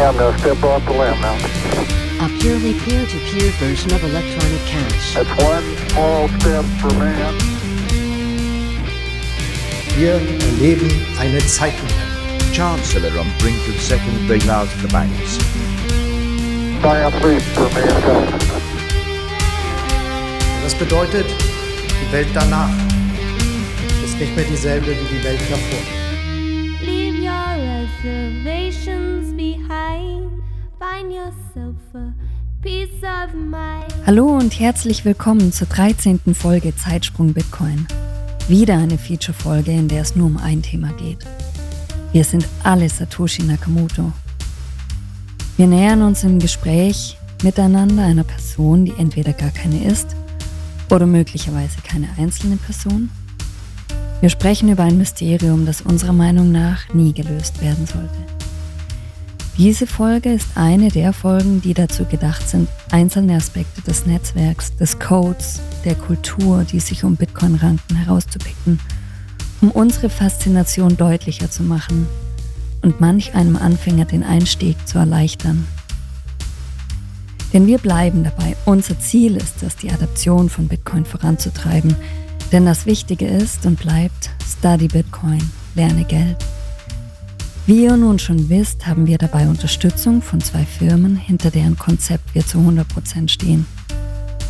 I'm going to step off the limb now. A purely peer-to-peer version of electronic cash. That's one small step for man. Wir erleben eine Zeitenwende. Chancellor on brink of second bailout of the banks. Das bedeutet, die Welt danach ist nicht mehr dieselbe wie die Welt davor. Hallo und herzlich willkommen zur 13. Folge Zeitsprung Bitcoin. Wieder eine Feature-Folge, in der es nur um ein Thema geht. Wir sind alle Satoshi Nakamoto. Wir nähern uns im Gespräch miteinander einer Person, die entweder gar keine ist oder möglicherweise keine einzelne Person. Wir sprechen über ein Mysterium, das unserer Meinung nach nie gelöst werden sollte. Diese Folge ist eine der Folgen, die dazu gedacht sind, einzelne Aspekte des Netzwerks, des Codes, der Kultur, die sich um Bitcoin ranken, herauszupicken, um unsere Faszination deutlicher zu machen und manch einem Anfänger den Einstieg zu erleichtern. Denn wir bleiben dabei. Unser Ziel ist es, die Adaption von Bitcoin voranzutreiben. Denn das Wichtige ist und bleibt Study Bitcoin, lerne Geld. Wie ihr nun schon wisst, haben wir dabei Unterstützung von zwei Firmen, hinter deren Konzept wir zu 100% stehen.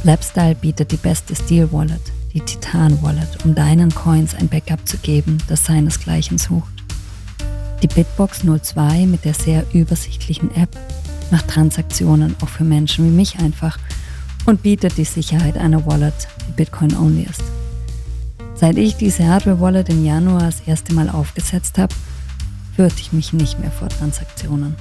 Labstyle bietet die beste Steel Wallet, die Titan Wallet, um deinen Coins ein Backup zu geben, das seinesgleichen sucht. Die Bitbox 02 mit der sehr übersichtlichen App macht Transaktionen auch für Menschen wie mich einfach und bietet die Sicherheit einer Wallet, die Bitcoin-only ist. Seit ich diese Hardware-Wallet im Januar das erste Mal aufgesetzt habe, fürchte ich mich nicht mehr vor Transaktionen.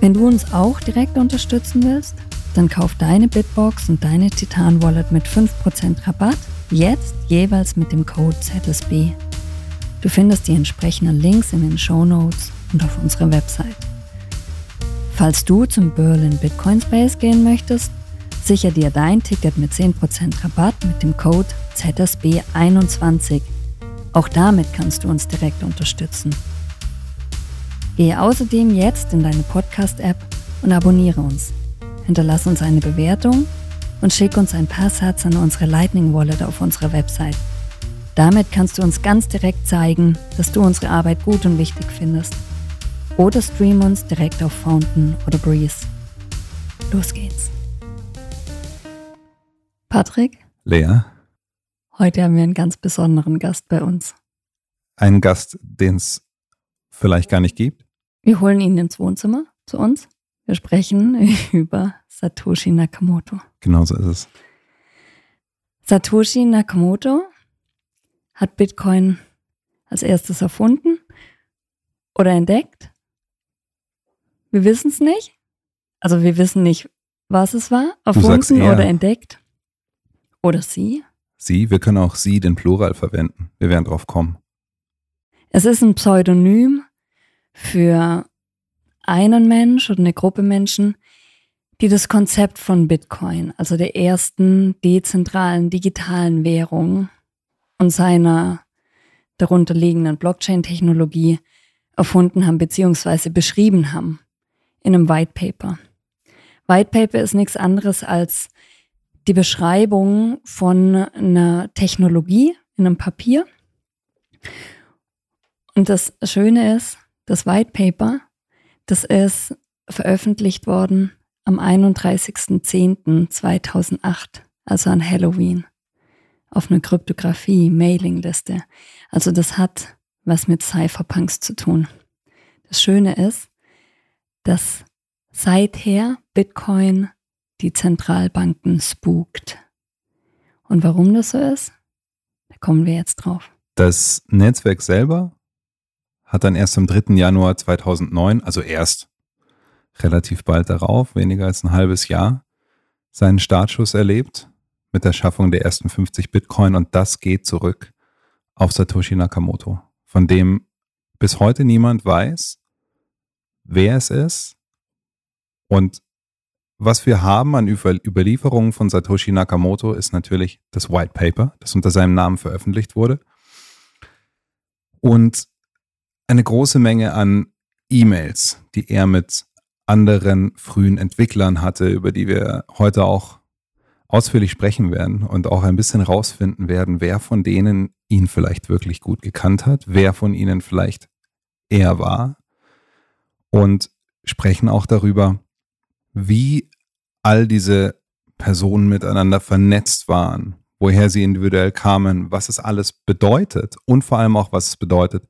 Wenn du uns auch direkt unterstützen willst, dann kauf deine Bitbox und deine Titan Wallet mit 5% Rabatt jetzt jeweils mit dem Code ZSB. Du findest die entsprechenden Links in den Show Notes und auf unserer Website. Falls du zum Berlin Bitcoin Space gehen möchtest, sicher dir dein Ticket mit 10% Rabatt mit dem Code ZSB21. Auch damit kannst du uns direkt unterstützen. Gehe außerdem jetzt in deine Podcast-App und abonniere uns. Hinterlass uns eine Bewertung und schick uns ein paar Satz an unsere Lightning Wallet auf unserer Website. Damit kannst du uns ganz direkt zeigen, dass du unsere Arbeit gut und wichtig findest. Oder stream uns direkt auf Fountain oder Breeze. Los geht's. Patrick, Lea, heute haben wir einen ganz besonderen Gast bei uns. einen Gast, den es vielleicht gar nicht gibt. Wir holen ihn ins Wohnzimmer zu uns. Wir sprechen über Satoshi Nakamoto. Genauso ist es. Satoshi Nakamoto hat Bitcoin als erstes erfunden oder entdeckt. Wir wissen es nicht. Also wir wissen nicht, was es war, erfunden er. oder entdeckt. Oder sie. Sie, wir können auch sie, den Plural verwenden. Wir werden drauf kommen. Es ist ein Pseudonym für einen Mensch oder eine Gruppe Menschen, die das Konzept von Bitcoin, also der ersten dezentralen digitalen Währung und seiner darunter liegenden Blockchain-Technologie erfunden haben beziehungsweise beschrieben haben in einem White Paper. White Paper ist nichts anderes als die Beschreibung von einer Technologie in einem Papier. Und das Schöne ist, das White Paper, das ist veröffentlicht worden am 31.10.2008, also an Halloween, auf einer Kryptographie-Mailingliste. Also das hat was mit Cypherpunks zu tun. Das Schöne ist, dass seither Bitcoin die Zentralbanken spukt. Und warum das so ist, da kommen wir jetzt drauf. Das Netzwerk selber hat dann erst am 3. Januar 2009, also erst relativ bald darauf, weniger als ein halbes Jahr, seinen Startschuss erlebt mit der Schaffung der ersten 50 Bitcoin und das geht zurück auf Satoshi Nakamoto, von dem bis heute niemand weiß, wer es ist und was wir haben an Über Überlieferungen von Satoshi Nakamoto ist natürlich das White Paper, das unter seinem Namen veröffentlicht wurde. Und eine große Menge an E-Mails, die er mit anderen frühen Entwicklern hatte, über die wir heute auch ausführlich sprechen werden und auch ein bisschen rausfinden werden, wer von denen ihn vielleicht wirklich gut gekannt hat, wer von ihnen vielleicht er war und sprechen auch darüber, wie all diese Personen miteinander vernetzt waren, woher sie individuell kamen, was es alles bedeutet und vor allem auch, was es bedeutet,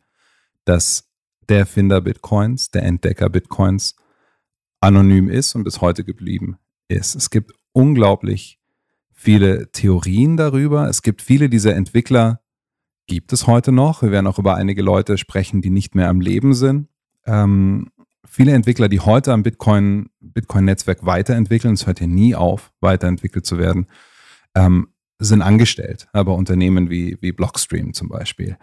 dass der Erfinder Bitcoins, der Entdecker Bitcoins anonym ist und bis heute geblieben ist. Es gibt unglaublich viele Theorien darüber. Es gibt viele dieser Entwickler, gibt es heute noch. Wir werden auch über einige Leute sprechen, die nicht mehr am Leben sind. Ähm, viele Entwickler, die heute am Bitcoin, Bitcoin-Netzwerk weiterentwickeln, es hört hier nie auf, weiterentwickelt zu werden, ähm, sind angestellt, aber Unternehmen wie, wie Blockstream zum Beispiel.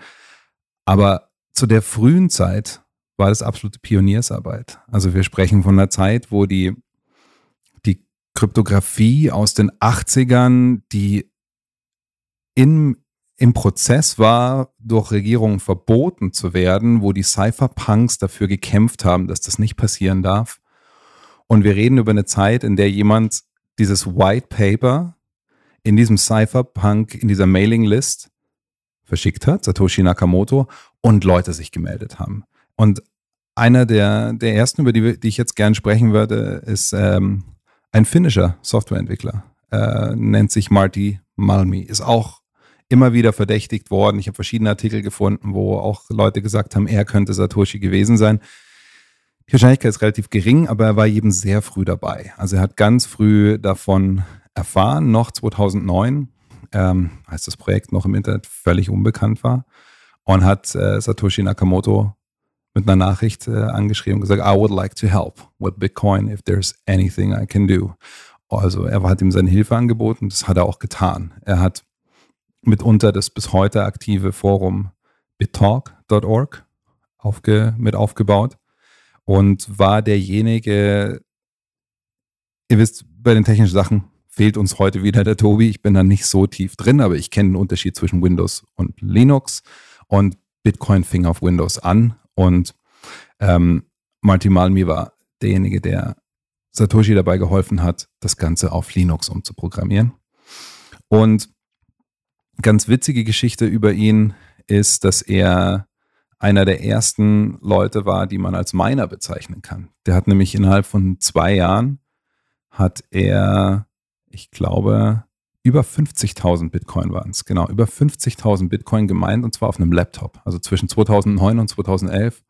Aber zu der frühen Zeit war das absolute Pioniersarbeit. Also wir sprechen von einer Zeit, wo die Kryptographie aus den 80ern, die in, im Prozess war, durch Regierungen verboten zu werden, wo die Cypherpunks dafür gekämpft haben, dass das nicht passieren darf. Und wir reden über eine Zeit, in der jemand dieses White Paper in diesem Cypherpunk, in dieser Mailinglist verschickt hat, Satoshi Nakamoto, und Leute sich gemeldet haben. Und einer der, der ersten, über die, die ich jetzt gern sprechen würde, ist ähm, ein finnischer Softwareentwickler, äh, nennt sich Marty Malmi, ist auch immer wieder verdächtigt worden. Ich habe verschiedene Artikel gefunden, wo auch Leute gesagt haben, er könnte Satoshi gewesen sein. Die Wahrscheinlichkeit ist relativ gering, aber er war eben sehr früh dabei. Also er hat ganz früh davon erfahren, noch 2009, ähm, als das Projekt noch im Internet völlig unbekannt war, und hat äh, Satoshi Nakamoto mit einer Nachricht äh, angeschrieben und gesagt, I would like to help with Bitcoin if there's anything I can do. Also er hat ihm seine Hilfe angeboten, das hat er auch getan. Er hat mitunter das bis heute aktive Forum bittalk.org aufge, mit aufgebaut und war derjenige, ihr wisst, bei den technischen Sachen fehlt uns heute wieder der Tobi. Ich bin da nicht so tief drin, aber ich kenne den Unterschied zwischen Windows und Linux und Bitcoin fing auf Windows an und ähm, Marty Malmi war derjenige, der Satoshi dabei geholfen hat, das Ganze auf Linux umzuprogrammieren. Und ganz witzige Geschichte über ihn ist, dass er einer der ersten Leute war, die man als Miner bezeichnen kann. Der hat nämlich innerhalb von zwei Jahren hat er, ich glaube, über 50.000 Bitcoin waren es, genau, über 50.000 Bitcoin gemeint und zwar auf einem Laptop. Also zwischen 2009 und 2011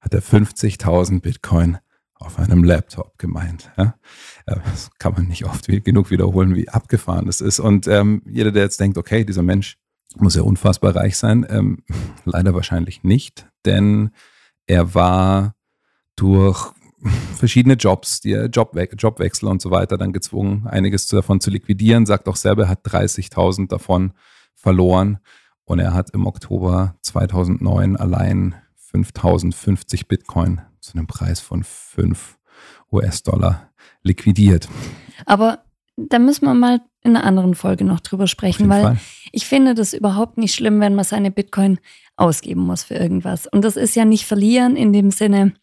hat er 50.000 Bitcoin auf einem Laptop gemeint. Ja? Das kann man nicht oft genug wiederholen, wie abgefahren das ist. Und ähm, jeder, der jetzt denkt, okay, dieser Mensch muss ja unfassbar reich sein, ähm, leider wahrscheinlich nicht, denn er war durch verschiedene Jobs, die Jobwe Jobwechsel und so weiter dann gezwungen, einiges davon zu liquidieren. Sagt auch selber, er hat 30.000 davon verloren und er hat im Oktober 2009 allein 5.050 Bitcoin zu einem Preis von 5 US-Dollar liquidiert. Aber da müssen wir mal in einer anderen Folge noch drüber sprechen, weil Fall. ich finde das überhaupt nicht schlimm, wenn man seine Bitcoin ausgeben muss für irgendwas. Und das ist ja nicht verlieren in dem Sinne,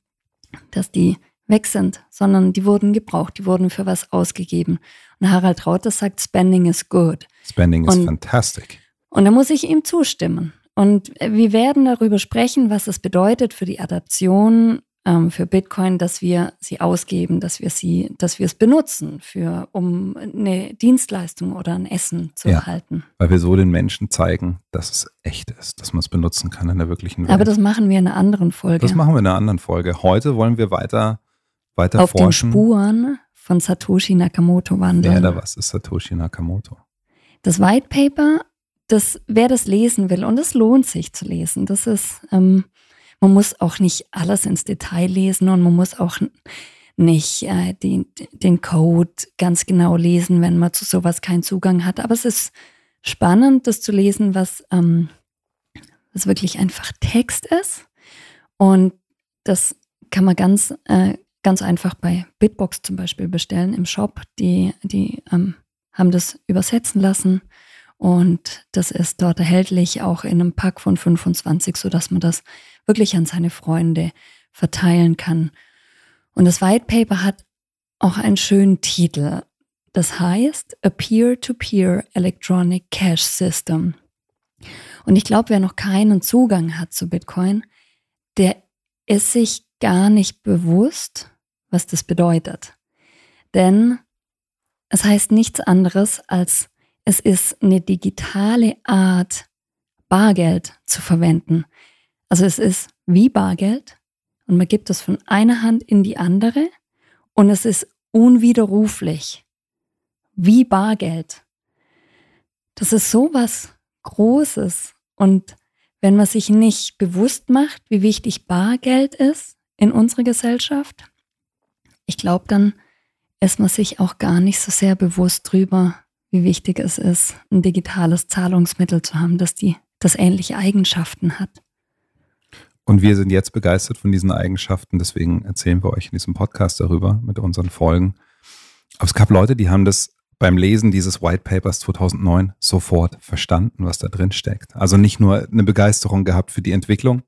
dass die weg sind, sondern die wurden gebraucht, die wurden für was ausgegeben. Und Harald Rauter sagt, Spending is good. Spending is fantastic. Und da muss ich ihm zustimmen. Und wir werden darüber sprechen, was es bedeutet für die Adaption ähm, für Bitcoin, dass wir sie ausgeben, dass wir sie, dass wir es benutzen, für, um eine Dienstleistung oder ein Essen zu ja, erhalten. Weil wir so den Menschen zeigen, dass es echt ist, dass man es benutzen kann in der wirklichen Welt. Aber das machen wir in einer anderen Folge. Das machen wir in einer anderen Folge. Heute wollen wir weiter, weiter Auf forschen. den Spuren von Satoshi Nakamoto wandeln. Wer da was ist Satoshi Nakamoto? Das White Paper, das, wer das lesen will, und es lohnt sich zu lesen, das ist, ähm, man muss auch nicht alles ins Detail lesen und man muss auch nicht äh, den, den Code ganz genau lesen, wenn man zu sowas keinen Zugang hat. Aber es ist spannend, das zu lesen, was, ähm, was wirklich einfach Text ist. Und das kann man ganz, äh, ganz einfach bei Bitbox zum Beispiel bestellen im Shop. Die, die ähm, haben das übersetzen lassen und das ist dort erhältlich, auch in einem Pack von 25, sodass man das wirklich an seine Freunde verteilen kann. Und das White Paper hat auch einen schönen Titel. Das heißt A Peer-to-Peer -Peer Electronic Cash System. Und ich glaube, wer noch keinen Zugang hat zu Bitcoin, der ist sich gar nicht bewusst, was das bedeutet. Denn es heißt nichts anderes als, es ist eine digitale Art, Bargeld zu verwenden. Also es ist wie Bargeld und man gibt es von einer Hand in die andere und es ist unwiderruflich. Wie Bargeld. Das ist so was Großes und wenn man sich nicht bewusst macht, wie wichtig Bargeld ist in unserer Gesellschaft, ich glaube, dann ist man sich auch gar nicht so sehr bewusst drüber, wie wichtig es ist, ein digitales Zahlungsmittel zu haben, das die, das ähnliche Eigenschaften hat. Und wir sind jetzt begeistert von diesen Eigenschaften, deswegen erzählen wir euch in diesem Podcast darüber mit unseren Folgen. Aber es gab Leute, die haben das beim Lesen dieses White Papers 2009 sofort verstanden, was da drin steckt. Also nicht nur eine Begeisterung gehabt für die Entwicklung.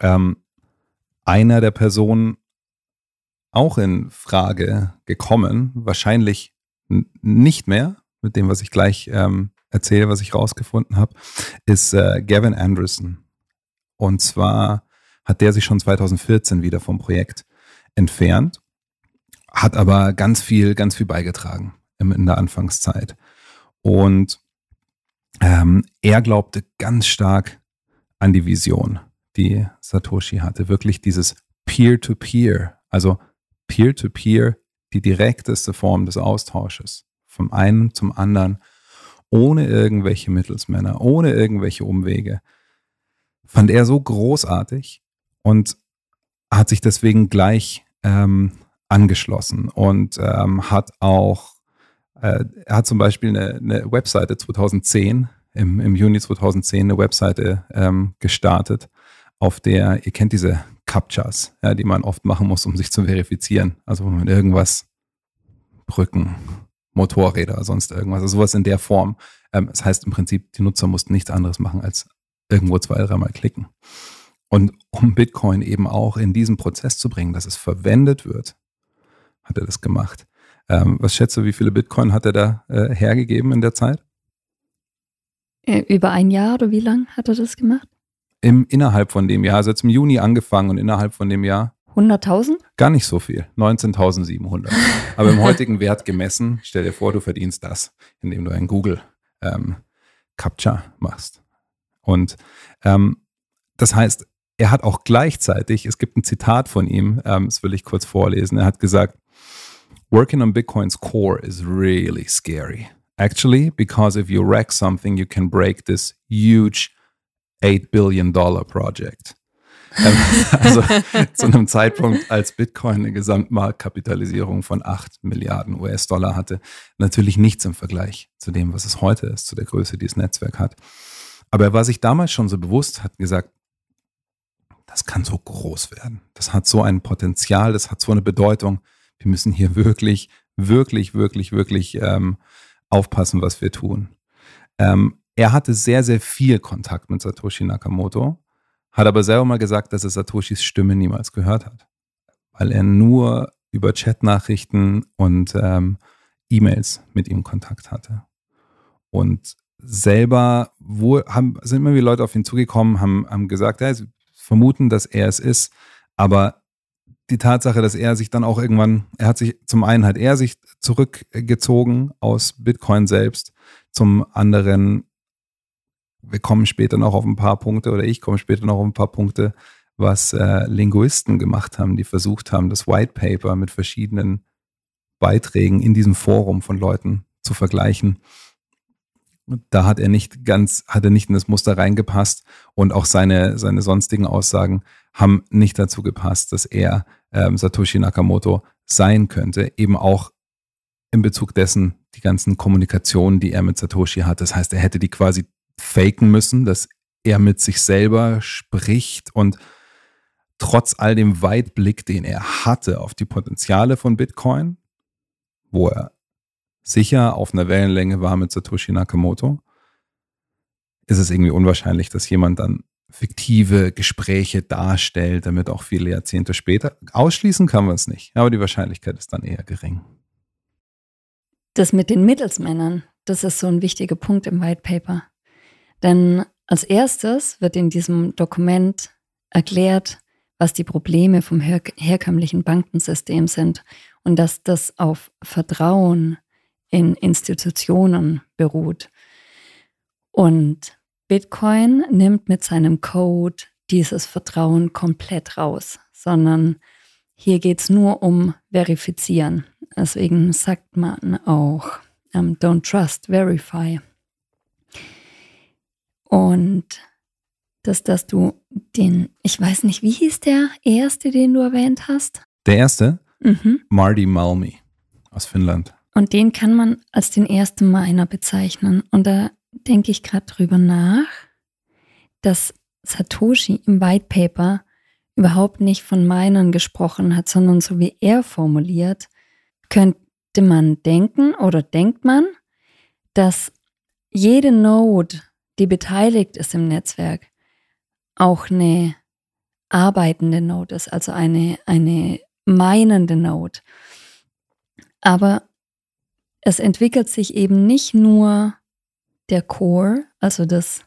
Ähm, einer der Personen auch in Frage gekommen, wahrscheinlich nicht mehr, mit dem, was ich gleich ähm, erzähle, was ich rausgefunden habe, ist äh, Gavin Anderson. Und zwar hat der sich schon 2014 wieder vom Projekt entfernt, hat aber ganz viel, ganz viel beigetragen in der Anfangszeit. Und ähm, er glaubte ganz stark an die Vision, die Satoshi hatte. Wirklich dieses Peer-to-Peer, -Peer, also Peer-to-Peer, -Peer, die direkteste Form des Austausches vom einen zum anderen, ohne irgendwelche Mittelsmänner, ohne irgendwelche Umwege, fand er so großartig und hat sich deswegen gleich ähm, angeschlossen und ähm, hat auch äh, er hat zum Beispiel eine, eine Webseite 2010, im, im, Juni 2010, eine Webseite ähm, gestartet, auf der, ihr kennt diese Captchas, ja, die man oft machen muss, um sich zu verifizieren. Also wenn man irgendwas, Brücken, Motorräder, sonst irgendwas, also sowas in der Form. Ähm, das heißt im Prinzip, die Nutzer mussten nichts anderes machen, als irgendwo zwei, dreimal klicken. Und um Bitcoin eben auch in diesen Prozess zu bringen, dass es verwendet wird, hat er das gemacht. Ähm, was schätzt du, wie viele Bitcoin hat er da äh, hergegeben in der Zeit? Äh, über ein Jahr oder wie lang hat er das gemacht? Im, innerhalb von dem Jahr, also jetzt im Juni angefangen und innerhalb von dem Jahr. 100.000? Gar nicht so viel, 19.700. Aber im heutigen Wert gemessen, stell dir vor, du verdienst das, indem du ein Google ähm, Captcha machst. Und ähm, das heißt, er hat auch gleichzeitig, es gibt ein Zitat von ihm, ähm, das will ich kurz vorlesen, er hat gesagt, working on Bitcoin's core is really scary. Actually, because if you wreck something, you can break this huge $8 billion project. Ähm, also zu einem Zeitpunkt, als Bitcoin eine Gesamtmarktkapitalisierung von 8 Milliarden US-Dollar hatte, natürlich nichts im Vergleich zu dem, was es heute ist, zu der Größe, die das Netzwerk hat. Aber er war sich damals schon so bewusst, hat gesagt, das kann so groß werden. Das hat so ein Potenzial, das hat so eine Bedeutung wir müssen hier wirklich, wirklich, wirklich, wirklich ähm, aufpassen, was wir tun. Ähm, er hatte sehr, sehr viel Kontakt mit Satoshi Nakamoto, hat aber selber mal gesagt, dass er Satoshis Stimme niemals gehört hat, weil er nur über Chatnachrichten und ähm, E-Mails mit ihm Kontakt hatte. Und selber wo, haben, sind immer wieder Leute auf ihn zugekommen, haben, haben gesagt, ja, sie vermuten, dass er es ist, aber die Tatsache, dass er sich dann auch irgendwann, er hat sich zum einen hat er sich zurückgezogen aus Bitcoin selbst, zum anderen, wir kommen später noch auf ein paar Punkte oder ich komme später noch auf ein paar Punkte, was äh, Linguisten gemacht haben, die versucht haben, das White Paper mit verschiedenen Beiträgen in diesem Forum von Leuten zu vergleichen. Da hat er nicht ganz, hat er nicht in das Muster reingepasst und auch seine, seine sonstigen Aussagen haben nicht dazu gepasst, dass er ähm, Satoshi Nakamoto sein könnte, eben auch in Bezug dessen die ganzen Kommunikationen, die er mit Satoshi hat. Das heißt, er hätte die quasi faken müssen, dass er mit sich selber spricht und trotz all dem Weitblick, den er hatte auf die Potenziale von Bitcoin, wo er sicher auf einer Wellenlänge war mit Satoshi Nakamoto, ist es irgendwie unwahrscheinlich, dass jemand dann fiktive Gespräche darstellt, damit auch viele Jahrzehnte später. Ausschließen kann man es nicht, aber die Wahrscheinlichkeit ist dann eher gering. Das mit den Mittelsmännern, das ist so ein wichtiger Punkt im White Paper. Denn als erstes wird in diesem Dokument erklärt, was die Probleme vom her herkömmlichen Bankensystem sind und dass das auf Vertrauen in Institutionen beruht. Und Bitcoin nimmt mit seinem Code dieses Vertrauen komplett raus, sondern hier geht es nur um Verifizieren. Deswegen sagt man auch um, ähm, Don't Trust, Verify. Und dass, dass du den, ich weiß nicht, wie hieß der erste, den du erwähnt hast? Der erste? Mhm. Marty Malmi aus Finnland. Und den kann man als den ersten Miner bezeichnen. Und da denke ich gerade drüber nach, dass Satoshi im White Paper überhaupt nicht von Minern gesprochen hat, sondern so wie er formuliert, könnte man denken oder denkt man, dass jede Node, die beteiligt ist im Netzwerk, auch eine arbeitende Node ist, also eine, eine meinende Node. Aber es entwickelt sich eben nicht nur der Core, also das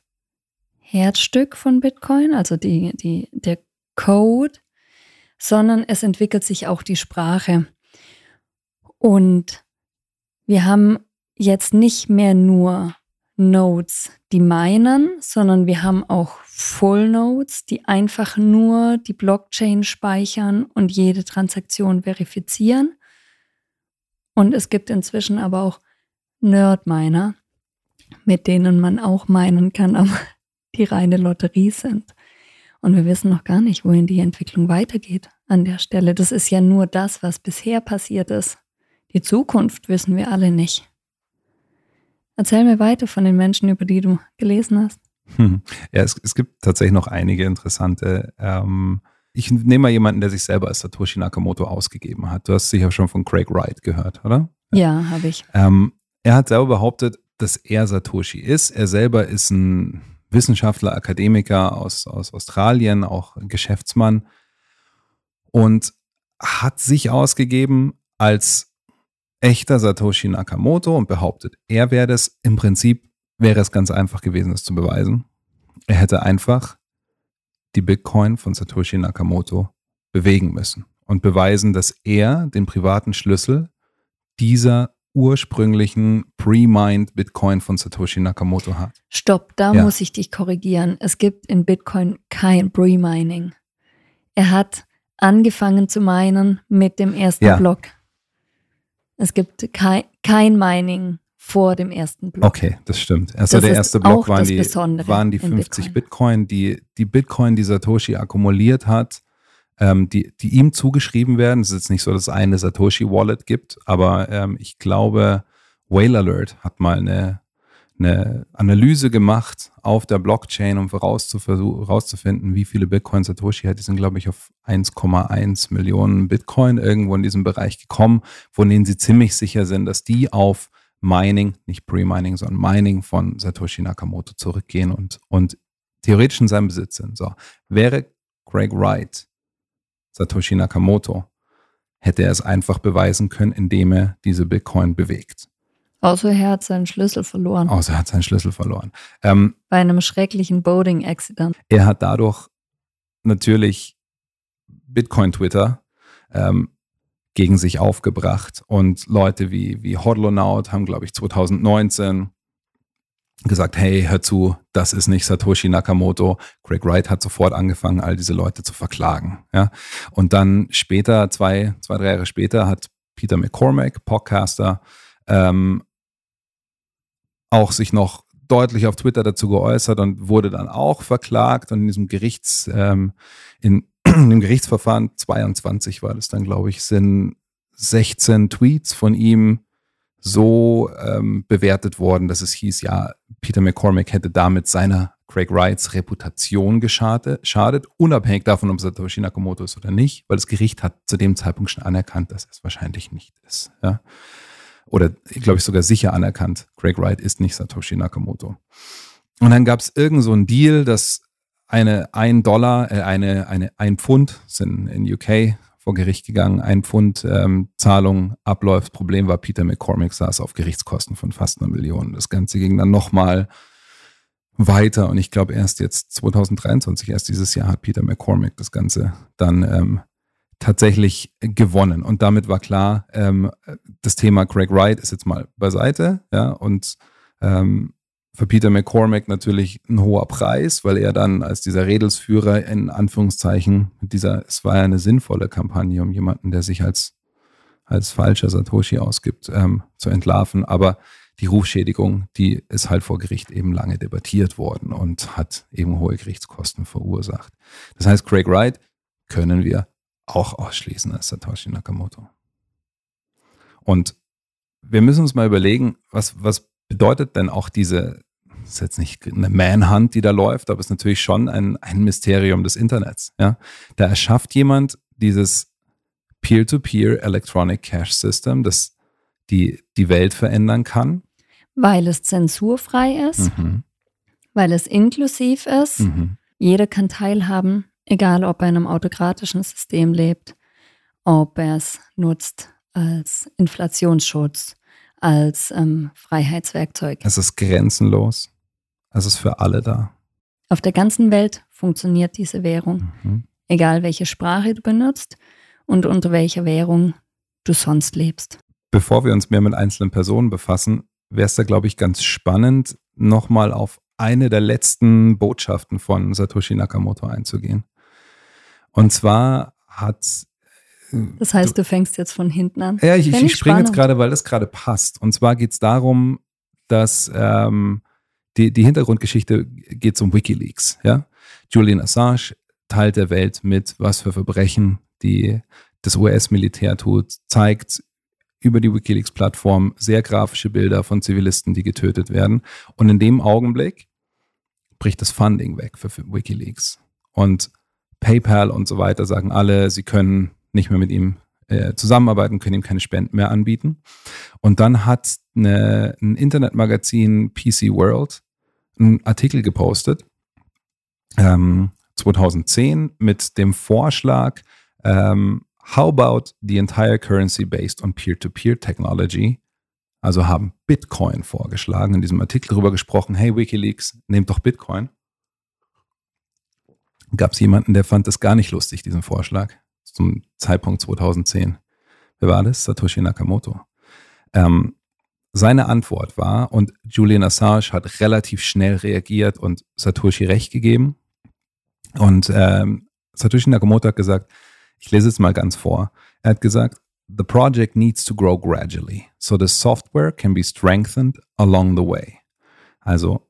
Herzstück von Bitcoin, also die, die, der Code, sondern es entwickelt sich auch die Sprache. Und wir haben jetzt nicht mehr nur Nodes, die meinen, sondern wir haben auch Full Nodes, die einfach nur die Blockchain speichern und jede Transaktion verifizieren. Und es gibt inzwischen aber auch Nerd-Miner, mit denen man auch meinen kann, aber die reine Lotterie sind. Und wir wissen noch gar nicht, wohin die Entwicklung weitergeht an der Stelle. Das ist ja nur das, was bisher passiert ist. Die Zukunft wissen wir alle nicht. Erzähl mir weiter von den Menschen, über die du gelesen hast. Hm. Ja, es, es, gibt tatsächlich noch einige interessante. Ähm, ich nehme mal jemanden, der sich selber als Satoshi Nakamoto ausgegeben hat. Du hast sicher schon von Craig Wright gehört, oder? Ja, habe ich. Ähm, er hat selber behauptet, dass er Satoshi ist. Er selber ist ein Wissenschaftler, Akademiker aus, aus Australien, auch Geschäftsmann und hat sich ausgegeben als echter Satoshi Nakamoto und behauptet, er wäre es. Im Prinzip wäre es ganz einfach gewesen, das zu beweisen. Er hätte einfach die Bitcoin von Satoshi Nakamoto bewegen müssen und beweisen, dass er den privaten Schlüssel dieser ursprünglichen Pre-Mined Bitcoin von Satoshi Nakamoto hat. Stopp, da ja. muss ich dich korrigieren. Es gibt in Bitcoin kein Pre-Mining. Er hat angefangen zu minen mit dem ersten ja. Block. Es gibt kein, kein Mining vor dem ersten Block. Okay, das stimmt. Also das der erste Block waren die, waren die 50 Bitcoin. Bitcoin, die, die Bitcoin, die Satoshi akkumuliert hat, ähm, die, die ihm zugeschrieben werden. Es ist jetzt nicht so, dass es eine Satoshi-Wallet gibt, aber ähm, ich glaube, Whale Alert hat mal eine, eine Analyse gemacht auf der Blockchain, um herauszufinden, wie viele Bitcoin Satoshi hat. Die sind, glaube ich, auf 1,1 Millionen Bitcoin irgendwo in diesem Bereich gekommen, von denen sie ziemlich sicher sind, dass die auf Mining, nicht Pre-Mining, sondern Mining von Satoshi Nakamoto zurückgehen und, und theoretisch in seinem Besitz sind. So, wäre Greg Wright Satoshi Nakamoto, hätte er es einfach beweisen können, indem er diese Bitcoin bewegt. Außer er hat seinen Schlüssel verloren. Außer er hat seinen Schlüssel verloren. Ähm, Bei einem schrecklichen Boating-Accident. Er hat dadurch natürlich Bitcoin-Twitter ähm, gegen sich aufgebracht. Und Leute wie, wie Hodlonaut haben, glaube ich, 2019 gesagt, hey, hör zu, das ist nicht Satoshi Nakamoto. Craig Wright hat sofort angefangen, all diese Leute zu verklagen. Ja? Und dann später, zwei, zwei, drei Jahre später, hat Peter McCormack, Podcaster, ähm, auch sich noch deutlich auf Twitter dazu geäußert und wurde dann auch verklagt und in diesem Gerichts, ähm, in, in dem Gerichtsverfahren 22 war das dann, glaube ich, sind 16 Tweets von ihm so ähm, bewertet worden, dass es hieß, ja, Peter McCormick hätte damit seiner Craig Wrights Reputation geschadet, schadet, unabhängig davon, ob Satoshi Nakamoto ist oder nicht, weil das Gericht hat zu dem Zeitpunkt schon anerkannt, dass es wahrscheinlich nicht ist. Ja? Oder, glaube ich, sogar sicher anerkannt, Craig Wright ist nicht Satoshi Nakamoto. Und dann gab es irgend so einen Deal, dass eine ein Dollar, äh, eine, eine ein Pfund, sind in UK vor Gericht gegangen, ein Pfund ähm, Zahlung abläuft. Problem war, Peter McCormick saß auf Gerichtskosten von fast einer Million. Das Ganze ging dann nochmal weiter und ich glaube erst jetzt 2023, erst dieses Jahr hat Peter McCormick das Ganze dann ähm, tatsächlich gewonnen. Und damit war klar, ähm, das Thema Craig Wright ist jetzt mal beiseite, ja, und ähm, für Peter McCormack natürlich ein hoher Preis, weil er dann als dieser Redelsführer in Anführungszeichen dieser, es war ja eine sinnvolle Kampagne, um jemanden, der sich als, als falscher Satoshi ausgibt, ähm, zu entlarven. Aber die Rufschädigung, die ist halt vor Gericht eben lange debattiert worden und hat eben hohe Gerichtskosten verursacht. Das heißt, Craig Wright können wir auch ausschließen als Satoshi Nakamoto. Und wir müssen uns mal überlegen, was, was bedeutet denn auch diese, das ist jetzt nicht eine Manhunt, die da läuft, aber es ist natürlich schon ein, ein Mysterium des Internets. Ja? Da erschafft jemand dieses Peer-to-Peer Electronic Cash System, das die, die Welt verändern kann. Weil es zensurfrei ist, Mhm. weil es inklusiv ist. Mhm. Jeder kann teilhaben, egal ob er in einem autokratischen System lebt, ob er es nutzt als Inflationsschutz, als ähm, Freiheitswerkzeug. Es ist grenzenlos. Es ist für alle da. Auf der ganzen Welt funktioniert diese Währung, Mhm. egal welche Sprache du benutzt und unter welcher Währung du sonst lebst. Bevor wir uns mehr mit einzelnen Personen befassen, wäre es da, glaube ich, ganz spannend, nochmal auf eine der letzten Botschaften von Satoshi Nakamoto einzugehen. Und zwar hat Das heißt, du fängst jetzt von hinten an. Ja, ich, Find ich springe jetzt gerade, weil das gerade passt. Und zwar geht es darum, dass ähm, die, die Hintergrundgeschichte geht um Wikileaks. Ja? Julian Assange teilt der Welt mit, was für Verbrechen die das US-Militär tut, zeigt über die Wikileaks-Plattform sehr grafische Bilder von Zivilisten, die getötet werden. Und in dem Augenblick bricht das Funding weg für für Wikileaks. Und PayPal und so weiter sagen alle, sie können nicht mehr mit ihm äh, zusammenarbeiten, können ihm keine Spenden mehr anbieten. Und dann hat eine, ein Internetmagazin PC World einen Artikel gepostet, ähm, 2010, mit dem Vorschlag, ähm, how about the entire currency based on peer-to-peer technology? Also haben Bitcoin vorgeschlagen, in diesem Artikel darüber gesprochen, hey Wikileaks, nehmt doch Bitcoin. Gab es jemanden, der fand das gar nicht lustig, diesen Vorschlag, zum Zeitpunkt 2010. Wer war das? Satoshi Nakamoto. Ähm, seine Antwort war, und Julian Assange hat relativ schnell reagiert und Satoshi recht gegeben. Und ähm, Satoshi Nakamoto hat gesagt, ich lese es mal ganz vor. Er hat gesagt, The project needs to grow gradually, so the software can be strengthened along the way. Also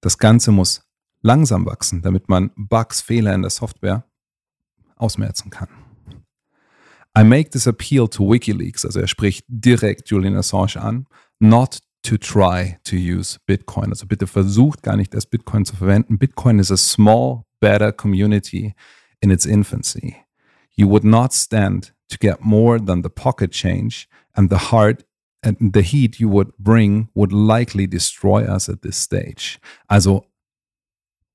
das Ganze muss langsam wachsen, damit man Bugs, Fehler in der Software ausmerzen kann. I make this appeal to WikiLeaks, also er spricht direkt Julian Assange an, not to try to use Bitcoin. Also bitte versucht gar nicht, das Bitcoin zu verwenden. Bitcoin is a small, better community in its infancy. You would not stand to get more than the pocket change, and the heart and the heat you would bring would likely destroy us at this stage. Also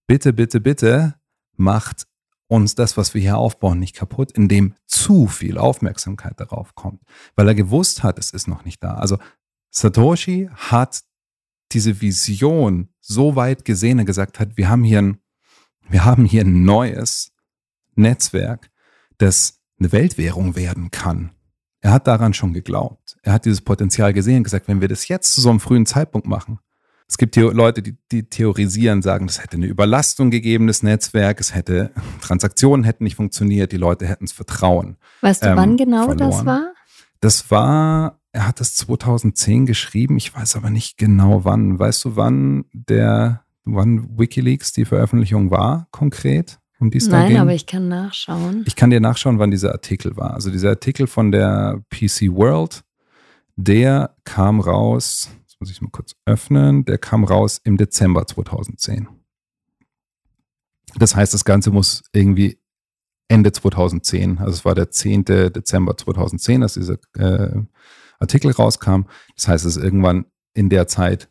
bitte, bitte, bitte macht uns das, was wir hier aufbauen, nicht kaputt, indem zu viel Aufmerksamkeit darauf kommt, weil er gewusst hat, es ist noch nicht da. Also Satoshi hat diese Vision so weit gesehen, er gesagt hat, wir haben hier ein, wir haben hier ein neues Netzwerk, das eine Weltwährung werden kann. Er hat daran schon geglaubt. Er hat dieses Potenzial gesehen gesagt, wenn wir das jetzt zu so einem frühen Zeitpunkt machen, es gibt hier Leute, die, die theorisieren, sagen, es hätte eine Überlastung gegeben, das Netzwerk, es hätte, Transaktionen hätten nicht funktioniert, die Leute hätten es Vertrauen. Weißt du, ähm, wann genau das verloren. war? Das war, er hat das 2010 geschrieben, ich weiß aber nicht genau wann. Weißt du, wann der, wann Wikileaks die Veröffentlichung war, konkret? Um die es Nein, ging? aber ich kann nachschauen. Ich kann dir nachschauen, wann dieser Artikel war. Also dieser Artikel von der PC World, der kam raus, muss ich mal kurz öffnen, der kam raus im Dezember 2010. Das heißt, das Ganze muss irgendwie Ende 2010, also es war der 10. Dezember 2010, dass dieser äh, Artikel rauskam. Das heißt, es ist irgendwann in der Zeit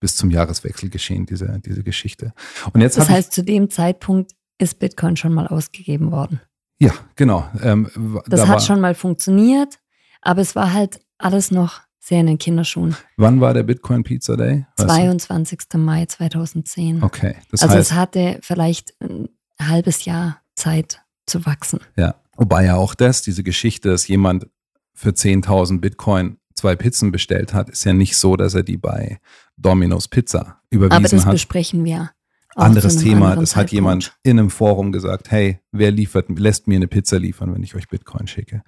bis zum Jahreswechsel geschehen, diese, diese Geschichte. Und jetzt Das heißt, zu dem Zeitpunkt ist Bitcoin schon mal ausgegeben worden. ja, genau. Ähm, Das da hat schon mal funktioniert, aber es war halt alles noch sehr in den Kinderschuhen. wann war der Bitcoin Pizza Day? Weißt du? 22. mai 2010. Okay, das also heißt, es hatte vielleicht ein halbes Jahr Zeit zu wachsen. Ja, wobei ja auch das, diese Geschichte, dass jemand für 10.000 Bitcoin zwei Pizzen bestellt hat, ist ja nicht so, dass er die bei Domino's Pizza überwiesen Aber das hat. besprechen wir. Anderes Thema, das hat jemand in einem Forum gesagt, hey, wer liefert, lässt mir eine Pizza liefern, wenn ich euch Bitcoin schicke.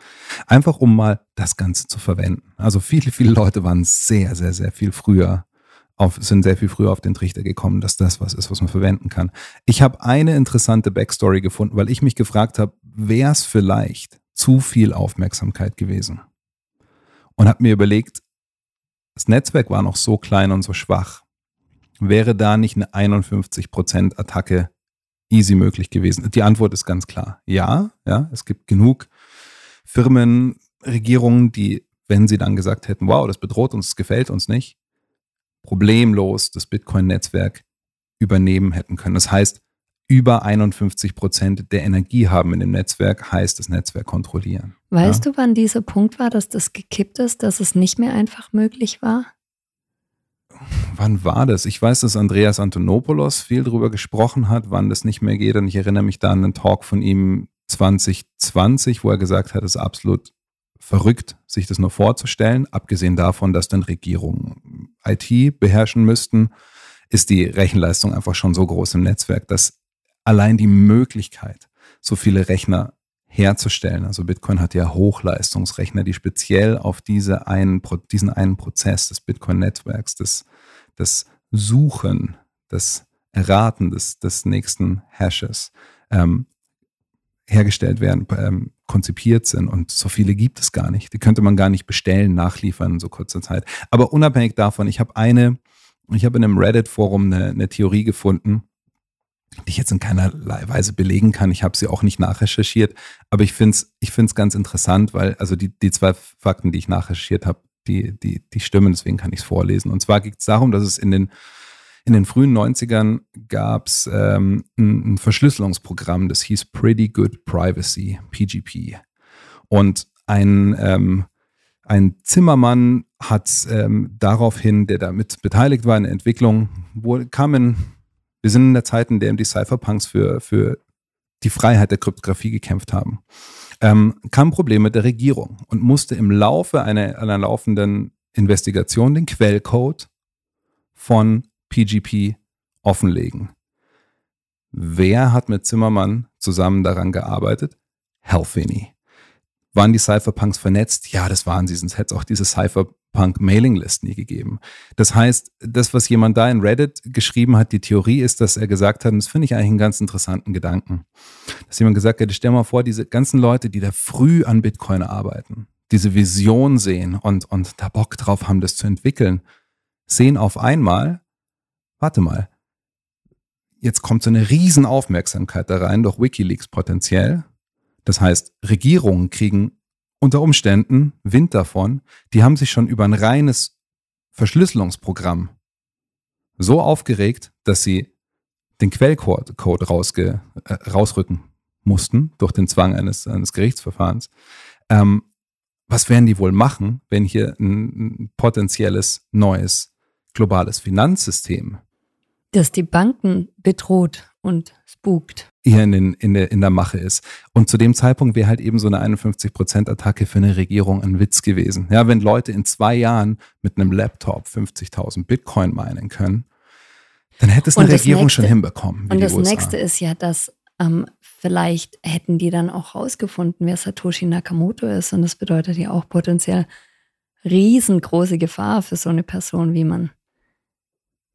Einfach um mal das Ganze zu verwenden. Also viele, viele Leute waren sehr, sehr, sehr viel früher auf, sind sehr viel früher auf den Trichter gekommen, dass das was ist, was man verwenden kann. Ich habe eine interessante Backstory gefunden, weil ich mich gefragt habe, wäre es vielleicht zu viel Aufmerksamkeit gewesen? Und habe mir überlegt, das Netzwerk war noch so klein und so schwach. Wäre da nicht eine 51% Attacke easy möglich gewesen? Die Antwort ist ganz klar. Ja, ja, es gibt genug Firmen, Regierungen, die, wenn sie dann gesagt hätten, wow, das bedroht uns, das gefällt uns nicht, problemlos das Bitcoin-Netzwerk übernehmen hätten können. Das heißt, über 51 Prozent der Energie haben in dem Netzwerk, heißt das Netzwerk kontrollieren. Weißt du, wann dieser Punkt war, dass das gekippt ist, dass es nicht mehr einfach möglich war? Wann war das? Ich weiß, dass Andreas Antonopoulos viel darüber gesprochen hat, wann das nicht mehr geht. Und ich erinnere mich da an einen Talk von ihm 2020, wo er gesagt hat, es ist absolut verrückt, sich das nur vorzustellen. Abgesehen davon, dass dann Regierungen IT beherrschen müssten, ist die Rechenleistung einfach schon so groß im Netzwerk, dass allein die Möglichkeit, so viele Rechner herzustellen, also Bitcoin hat ja Hochleistungsrechner, die speziell auf diese einen, diesen einen Prozess des Bitcoin-Netzwerks, das, das Suchen, das Erraten des, des nächsten Hashes ähm, hergestellt werden, ähm, konzipiert sind. Und so viele gibt es gar nicht. Die könnte man gar nicht bestellen, nachliefern in so kurzer Zeit. Aber unabhängig davon, ich habe eine, ich habe in einem Reddit-Forum eine, eine Theorie gefunden, die ich jetzt in keinerlei Weise belegen kann. Ich habe sie auch nicht nachrecherchiert, aber ich finde es ich find's ganz interessant, weil also die, die zwei Fakten, die ich nachrecherchiert habe, die, die, die stimmen, deswegen kann ich es vorlesen. Und zwar geht es darum, dass es in den, in den frühen 90ern gab es ähm, ein, ein Verschlüsselungsprogramm, das hieß Pretty Good Privacy, PGP. Und ein, ähm, ein Zimmermann hat ähm, daraufhin, der damit beteiligt war in der Entwicklung, wo kamen, wir sind in der Zeit, in der die Cypherpunks für, für die Freiheit der Kryptographie gekämpft haben, ähm, kam ein Problem mit der Regierung und musste im Laufe einer, einer laufenden Investigation den Quellcode von PGP offenlegen. Wer hat mit Zimmermann zusammen daran gearbeitet? Helfini. Waren die Cypherpunks vernetzt? Ja, das waren sie, sonst hätte es auch diese Cypherpunk-Mailing-List nie gegeben. Das heißt, das, was jemand da in Reddit geschrieben hat, die Theorie ist, dass er gesagt hat, und das finde ich eigentlich einen ganz interessanten Gedanken, dass jemand gesagt hat, stell mal vor, diese ganzen Leute, die da früh an Bitcoin arbeiten, diese Vision sehen und, und da Bock drauf haben, das zu entwickeln, sehen auf einmal, warte mal, jetzt kommt so eine riesen Aufmerksamkeit da rein, durch Wikileaks potenziell. Das heißt, Regierungen kriegen unter Umständen Wind davon, die haben sich schon über ein reines Verschlüsselungsprogramm so aufgeregt, dass sie den Quellcode Code rausge, äh, rausrücken mussten durch den Zwang eines, eines Gerichtsverfahrens. Ähm, was werden die wohl machen, wenn hier ein, ein potenzielles neues globales Finanzsystem Das die Banken bedroht und spukt. hier in, den, in, der, in der Mache ist. Und zu dem Zeitpunkt wäre halt eben so eine 51%-Attacke für eine Regierung ein Witz gewesen. Ja, wenn Leute in zwei Jahren mit einem Laptop 50.000 Bitcoin meinen können, dann hätte es eine Regierung nächste- schon hinbekommen. Und das USA. nächste ist ja, dass ähm, vielleicht hätten die dann auch rausgefunden, wer Satoshi Nakamoto ist. Und das bedeutet ja auch potenziell riesengroße Gefahr für so eine Person, wie man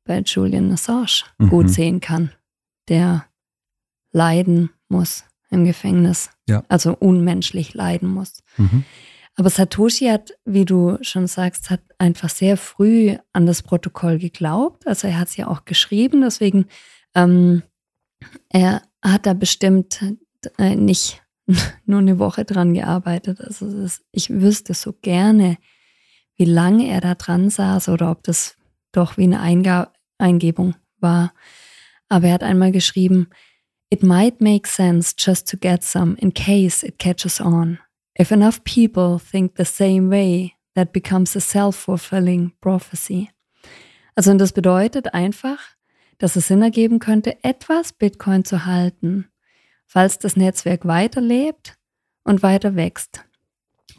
bei Julian Assange Mhm. gut sehen kann, der leiden muss im Gefängnis. Ja. Also unmenschlich leiden muss. Mhm. Aber Satoshi hat, wie du schon sagst, hat einfach sehr früh an das Protokoll geglaubt. Also er hat es ja auch geschrieben, deswegen ähm, er hat da bestimmt äh, nicht nur eine Woche dran gearbeitet. Also ist, ich wüsste so gerne, wie lange er da dran saß oder ob das doch wie eine Einga Eingebung war. Aber er hat einmal geschrieben, It might make sense just to get some in case it catches on. If enough people think the same way, that becomes a self-fulfilling prophecy. Also und das bedeutet einfach, dass es Sinn ergeben könnte, etwas Bitcoin zu halten, falls das Netzwerk weiterlebt und weiter wächst.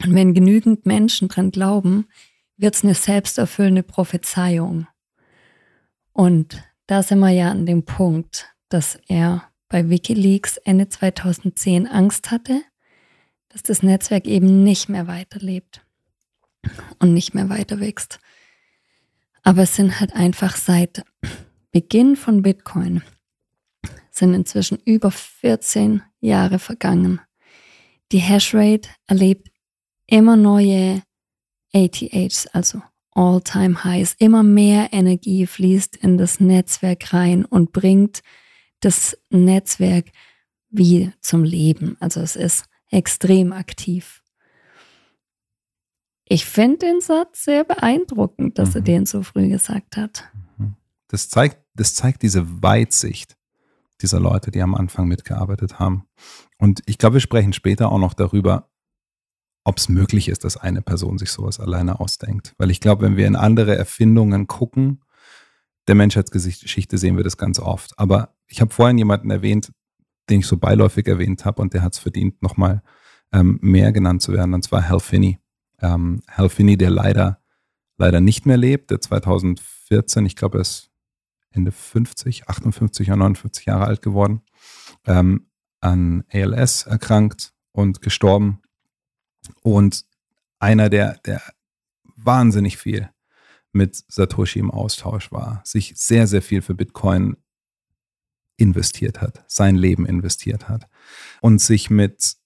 Und wenn genügend Menschen dran glauben, wird es eine selbsterfüllende Prophezeiung. Und da sind wir ja an dem Punkt, dass er bei Wikileaks Ende 2010 Angst hatte, dass das Netzwerk eben nicht mehr weiterlebt und nicht mehr weiter wächst. Aber es sind halt einfach seit Beginn von Bitcoin sind inzwischen über 14 Jahre vergangen. Die Hashrate erlebt immer neue ATHs, also All-Time Highs. Immer mehr Energie fließt in das Netzwerk rein und bringt das Netzwerk wie zum Leben. Also es ist extrem aktiv. Ich finde den Satz sehr beeindruckend, dass mhm. er den so früh gesagt hat. Mhm. Das zeigt, das zeigt diese Weitsicht dieser Leute, die am Anfang mitgearbeitet haben. Und ich glaube, wir sprechen später auch noch darüber, ob es möglich ist, dass eine Person sich sowas alleine ausdenkt. Weil ich glaube, wenn wir in andere Erfindungen gucken, der Menschheitsgeschichte sehen wir das ganz oft. Aber ich habe vorhin jemanden erwähnt, den ich so beiläufig erwähnt habe und der hat es verdient, nochmal ähm, mehr genannt zu werden, und zwar Hal Finney. Ähm, Hal Finney, der leider, leider nicht mehr lebt, der 2014, ich glaube, er ist Ende 50, 58 oder 59 Jahre alt geworden, ähm, an ALS erkrankt und gestorben. Und einer, der, der wahnsinnig viel mit Satoshi im Austausch war, sich sehr, sehr viel für Bitcoin investiert hat, sein Leben investiert hat und sich mit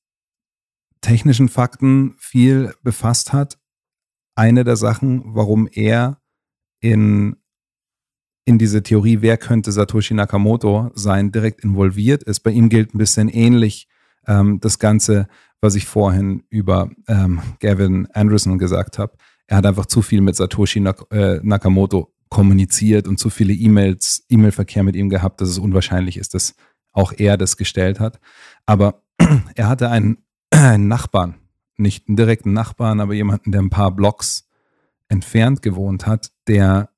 technischen Fakten viel befasst hat. Eine der Sachen, warum er in, in diese Theorie, wer könnte Satoshi Nakamoto sein, direkt involviert ist. Bei ihm gilt ein bisschen ähnlich ähm, das Ganze, was ich vorhin über ähm, Gavin Anderson gesagt habe. Er hat einfach zu viel mit Satoshi Nak äh, Nakamoto kommuniziert und zu viele E-Mails, E-Mail-Verkehr mit ihm gehabt, dass es unwahrscheinlich ist, dass auch er das gestellt hat. Aber er hatte einen, einen Nachbarn, nicht einen direkten Nachbarn, aber jemanden, der ein paar Blocks entfernt gewohnt hat, der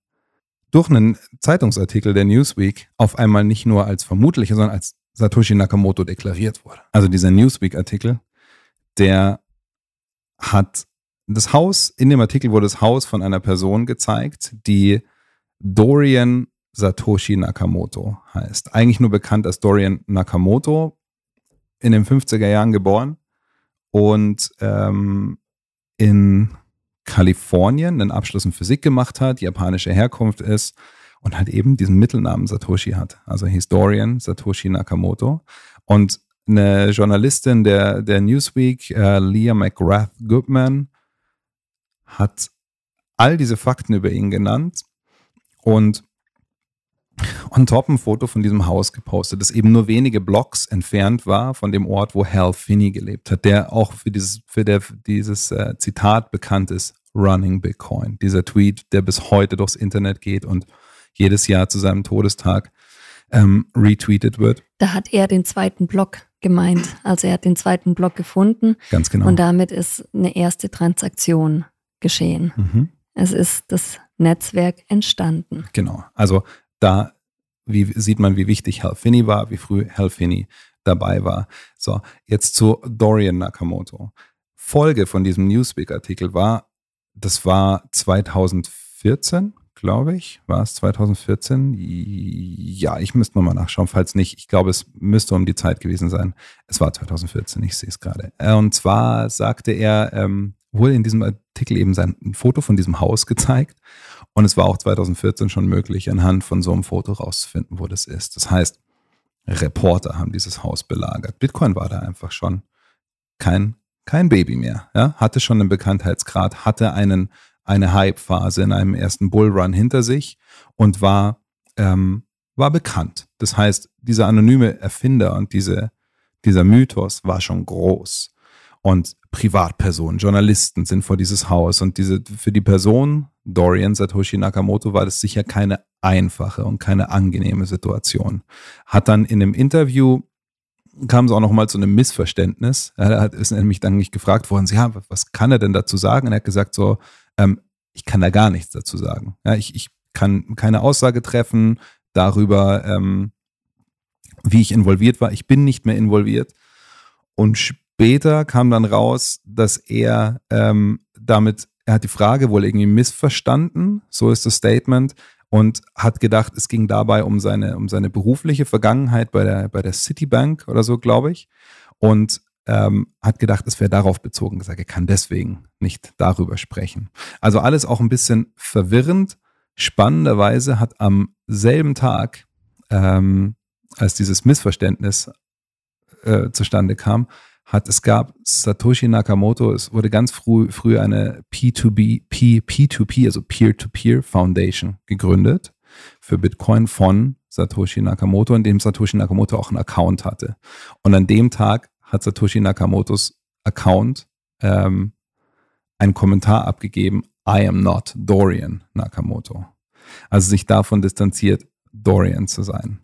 durch einen Zeitungsartikel der Newsweek auf einmal nicht nur als vermutlicher, sondern als Satoshi Nakamoto deklariert wurde. Also dieser Newsweek-Artikel, der hat das Haus, in dem Artikel wurde das Haus von einer Person gezeigt, die Dorian Satoshi Nakamoto heißt. Eigentlich nur bekannt als Dorian Nakamoto, in den 50er Jahren geboren und ähm, in Kalifornien einen Abschluss in Physik gemacht hat, japanische Herkunft ist und halt eben diesen Mittelnamen Satoshi hat. Also hieß Dorian Satoshi Nakamoto. Und eine Journalistin der, der Newsweek, äh, Leah McGrath Goodman, hat all diese Fakten über ihn genannt und on top ein Foto von diesem Haus gepostet, das eben nur wenige Blocks entfernt war von dem Ort, wo Hal Finney gelebt hat, der auch für dieses, für der, dieses äh, Zitat bekannt ist, Running Bitcoin. Dieser Tweet, der bis heute durchs Internet geht und jedes Jahr zu seinem Todestag ähm, retweetet wird. Da hat er den zweiten Block gemeint. Also er hat den zweiten Block gefunden. Ganz genau. Und damit ist eine erste Transaktion geschehen. Mhm. Es ist das Netzwerk entstanden. Genau. Also da wie, sieht man, wie wichtig Hal Finney war, wie früh Hal Finney dabei war. So, jetzt zu Dorian Nakamoto. Folge von diesem Newsweek-Artikel war, das war 2014, glaube ich. War es 2014? Ja, ich müsste nochmal nachschauen, falls nicht. Ich glaube, es müsste um die Zeit gewesen sein. Es war 2014, ich sehe es gerade. Äh, und zwar sagte er, ähm, wurde in diesem Artikel eben sein ein Foto von diesem Haus gezeigt. Und es war auch 2014 schon möglich, anhand von so einem Foto rauszufinden, wo das ist. Das heißt, Reporter haben dieses Haus belagert. Bitcoin war da einfach schon kein, kein Baby mehr. Ja? Hatte schon einen Bekanntheitsgrad, hatte einen, eine Hype-Phase in einem ersten Bullrun hinter sich und war, ähm, war bekannt. Das heißt, dieser anonyme Erfinder und diese, dieser Mythos war schon groß und Privatpersonen, Journalisten sind vor dieses Haus und diese, für die Person Dorian Satoshi Nakamoto war das sicher keine einfache und keine angenehme Situation. Hat dann in einem Interview kam es auch noch mal zu einem Missverständnis. Er hat, ist nämlich dann nicht gefragt worden, ja, was kann er denn dazu sagen? Und er hat gesagt so, ähm, ich kann da gar nichts dazu sagen. Ja, ich, ich kann keine Aussage treffen darüber, ähm, wie ich involviert war. Ich bin nicht mehr involviert. Und später kam dann raus, dass er ähm, damit, er hat die Frage wohl irgendwie missverstanden, so ist das Statement, und hat gedacht, es ging dabei um seine, um seine berufliche Vergangenheit bei der, bei der Citibank oder so, glaube ich. Und ähm, hat gedacht, es wäre darauf bezogen, gesagt, er kann deswegen nicht darüber sprechen. Also alles auch ein bisschen verwirrend. Spannenderweise hat am selben Tag, ähm, als dieses Missverständnis äh, zustande kam, hat es gab Satoshi Nakamoto, es wurde ganz früh, früh eine P2B, P, P2P, also Peer-to-Peer Foundation gegründet für Bitcoin von Satoshi Nakamoto, in dem Satoshi Nakamoto auch einen Account hatte. Und an dem Tag hat Satoshi Nakamotos Account ähm, einen Kommentar abgegeben, I am not Dorian Nakamoto. Also sich davon distanziert, Dorian zu sein.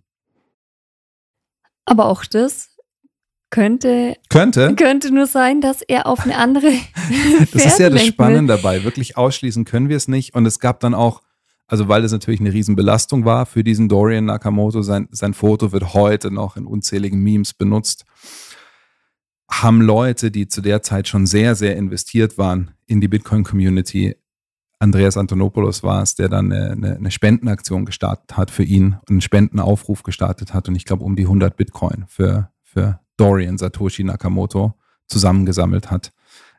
Aber auch das könnte, Könnte. könnte nur sein, dass er auf eine andere. Das ist ja das Spannende dabei. Wirklich ausschließen können wir es nicht. Und es gab dann auch, also weil es natürlich eine Riesenbelastung war für diesen Dorian Nakamoto, sein, sein Foto wird heute noch in unzähligen Memes benutzt, haben Leute, die zu der Zeit schon sehr, sehr investiert waren in die Bitcoin-Community, Andreas Antonopoulos war es, der dann eine, eine, Spendenaktion gestartet hat für ihn einen Spendenaufruf gestartet hat und ich glaube um die 100 Bitcoin für, für Dorian Satoshi Nakamoto zusammengesammelt hat,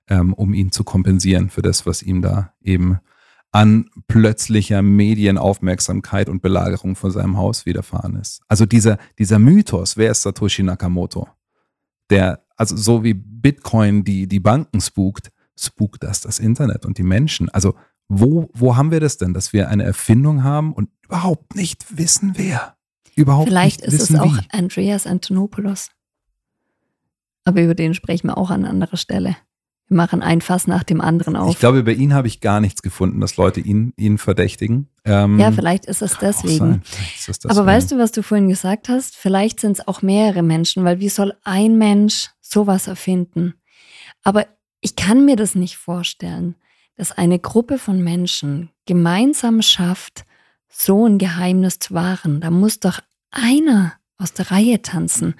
ähm, um ihn zu kompensieren für das, was ihm da eben an plötzlicher Medienaufmerksamkeit und Belagerung von seinem Haus widerfahren ist. Also dieser, dieser Mythos, wer ist Satoshi Nakamoto? Der, also so wie Bitcoin die, die Banken spukt, spukt das das Internet und die Menschen. Also wo, wo haben wir das denn, dass wir eine Erfindung haben und überhaupt nicht wissen, wer? Überhaupt Vielleicht nicht ist es wissen, auch wie. Andreas Antonopoulos. Aber über den sprechen wir auch an anderer Stelle. Wir machen ein Fass nach dem anderen auf. Ich glaube, bei ihm habe ich gar nichts gefunden, dass Leute ihn, ihn verdächtigen. Ähm, ja, vielleicht ist es deswegen. ist Aber deswegen. weißt du, was du vorhin gesagt hast? Vielleicht sind es auch mehrere Menschen, weil wie soll ein Mensch sowas erfinden? Aber ich kann mir das nicht vorstellen, dass eine Gruppe von Menschen gemeinsam schafft, so ein Geheimnis zu wahren. Da muss doch einer aus der Reihe tanzen.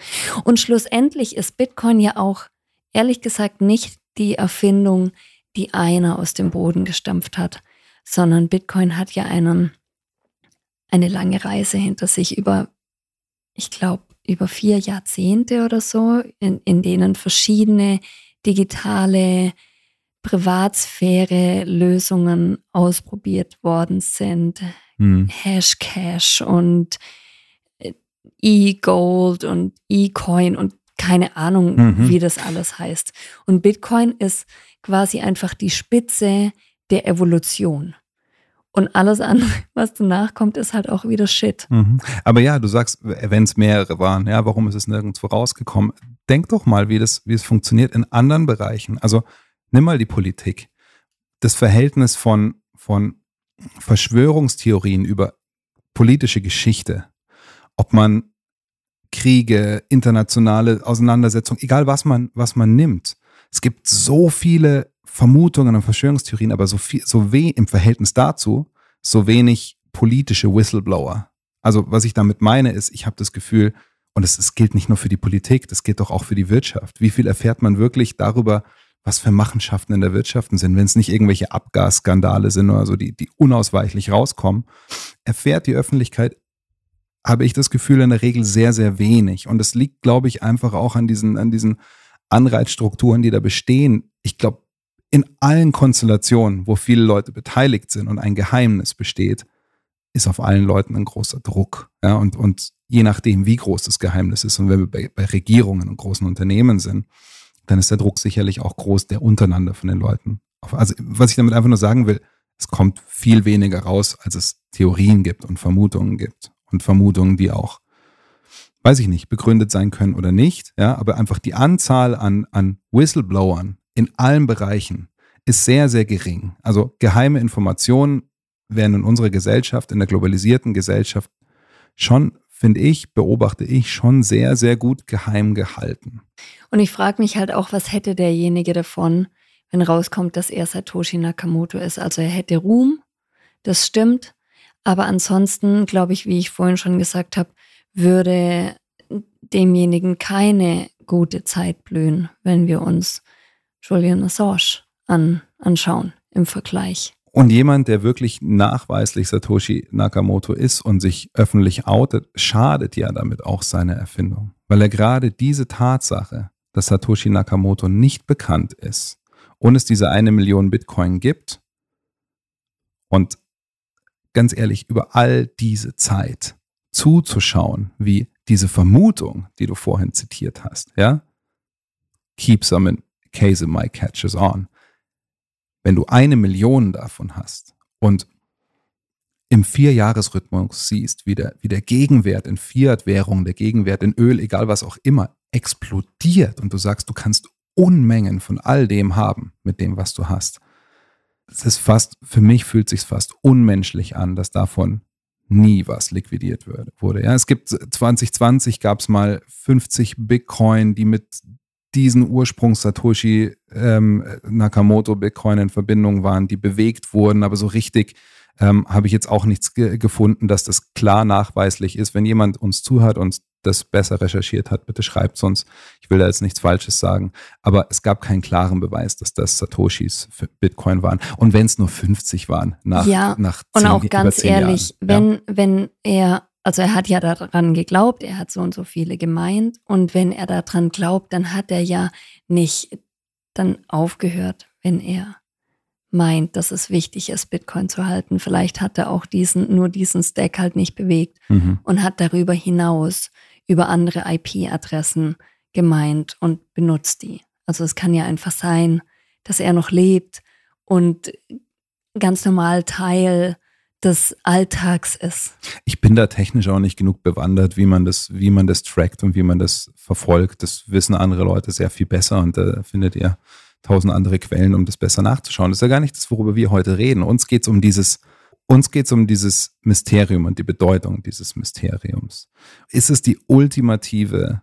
Und schlussendlich ist Bitcoin ja auch, ehrlich gesagt, nicht die Erfindung, die einer aus dem Boden gestampft hat, sondern Bitcoin hat ja einen, eine lange Reise hinter sich über, ich glaube, über vier Jahrzehnte oder so, in, in denen verschiedene digitale Privatsphäre-Lösungen ausprobiert worden sind. Hm. Hashcash und äh, E-Gold und E-Coin und keine Ahnung, Mhm. wie das alles heißt. Und Bitcoin ist quasi einfach die Spitze der Evolution. Und alles andere, was danach kommt, ist halt auch wieder Shit. Mhm. Aber ja, du sagst, wenn es mehrere waren, ja, warum ist es nirgendwo rausgekommen? Denk doch mal, wie das, wie es funktioniert in anderen Bereichen. Also nimm mal die Politik. Das Verhältnis von, von Verschwörungstheorien über politische Geschichte, ob man Kriege, internationale Auseinandersetzungen, egal was man, was man nimmt. Es gibt so viele Vermutungen und Verschwörungstheorien, aber so viel, so weh im Verhältnis dazu, so wenig politische Whistleblower. Also was ich damit meine ist, ich habe das Gefühl, und es, gilt nicht nur für die Politik, das gilt doch auch für die Wirtschaft. Wie viel erfährt man wirklich darüber, was für Machenschaften in der Wirtschaft sind, wenn es nicht irgendwelche Abgasskandale sind oder so, die, die unausweichlich rauskommen, erfährt die Öffentlichkeit, habe ich das Gefühl, in der Regel sehr, sehr wenig. Und es liegt, glaube ich, einfach auch an diesen, an diesen Anreizstrukturen, die da bestehen. Ich glaube, in allen Konstellationen, wo viele Leute beteiligt sind und ein Geheimnis besteht, ist auf allen Leuten ein großer Druck. Ja, und, und je nachdem, wie groß das Geheimnis ist und wenn wir bei, bei Regierungen und großen Unternehmen sind, dann ist der Druck sicherlich auch groß, der untereinander von den Leuten. Also, was ich damit einfach nur sagen will, es kommt viel weniger raus, als es Theorien gibt und Vermutungen gibt. Und Vermutungen, die auch, weiß ich nicht, begründet sein können oder nicht. Ja, aber einfach die Anzahl an, an Whistleblowern in allen Bereichen ist sehr, sehr gering. Also geheime Informationen werden in unserer Gesellschaft, in der globalisierten Gesellschaft schon, finde ich, beobachte ich, schon sehr, sehr gut geheim gehalten. Und ich frage mich halt auch, was hätte derjenige davon, wenn rauskommt, dass er Satoshi Nakamoto ist. Also er hätte Ruhm, das stimmt. Aber ansonsten, glaube ich, wie ich vorhin schon gesagt habe, würde demjenigen keine gute Zeit blühen, wenn wir uns Julian Assange an, anschauen im Vergleich. Und jemand, der wirklich nachweislich Satoshi Nakamoto ist und sich öffentlich outet, schadet ja damit auch seine Erfindung. Weil er gerade diese Tatsache, dass Satoshi Nakamoto nicht bekannt ist und es diese eine Million Bitcoin gibt und ganz ehrlich, über all diese Zeit zuzuschauen, wie diese Vermutung, die du vorhin zitiert hast, ja, keep some in case it might catches on. Wenn du eine Million davon hast und im Vierjahresrhythmus siehst, wie der, wie der Gegenwert in Fiat-Währung, der Gegenwert in Öl, egal was auch immer, explodiert und du sagst, du kannst Unmengen von all dem haben mit dem, was du hast. Es ist fast, für mich fühlt sich fast unmenschlich an, dass davon nie was liquidiert wurde. Ja, es gibt 2020 gab es mal 50 Bitcoin, die mit diesen Ursprungs Satoshi ähm, Nakamoto Bitcoin in Verbindung waren, die bewegt wurden, aber so richtig ähm, habe ich jetzt auch nichts ge gefunden, dass das klar nachweislich ist. Wenn jemand uns zuhört und das besser recherchiert hat, bitte schreibt uns. Ich will da jetzt nichts Falsches sagen, aber es gab keinen klaren Beweis, dass das Satoshis für Bitcoin waren. Und wenn es nur 50 waren, nach, ja, nach und zehn, auch ganz ehrlich, Jahren, wenn, ja. wenn er, also er hat ja daran geglaubt, er hat so und so viele gemeint und wenn er daran glaubt, dann hat er ja nicht dann aufgehört, wenn er meint, dass es wichtig ist, Bitcoin zu halten. Vielleicht hat er auch diesen, nur diesen Stack halt nicht bewegt Mhm. und hat darüber hinaus über andere IP-Adressen gemeint und benutzt die. Also es kann ja einfach sein, dass er noch lebt und ganz normal Teil des Alltags ist. Ich bin da technisch auch nicht genug bewandert, wie man das, wie man das trackt und wie man das verfolgt. Das wissen andere Leute sehr viel besser und da findet ihr tausend andere Quellen, um das besser nachzuschauen. Das ist ja gar nicht das, worüber wir heute reden. Uns geht es um dieses, uns geht es um dieses Mysterium und die Bedeutung dieses Mysteriums. Ist es die ultimative,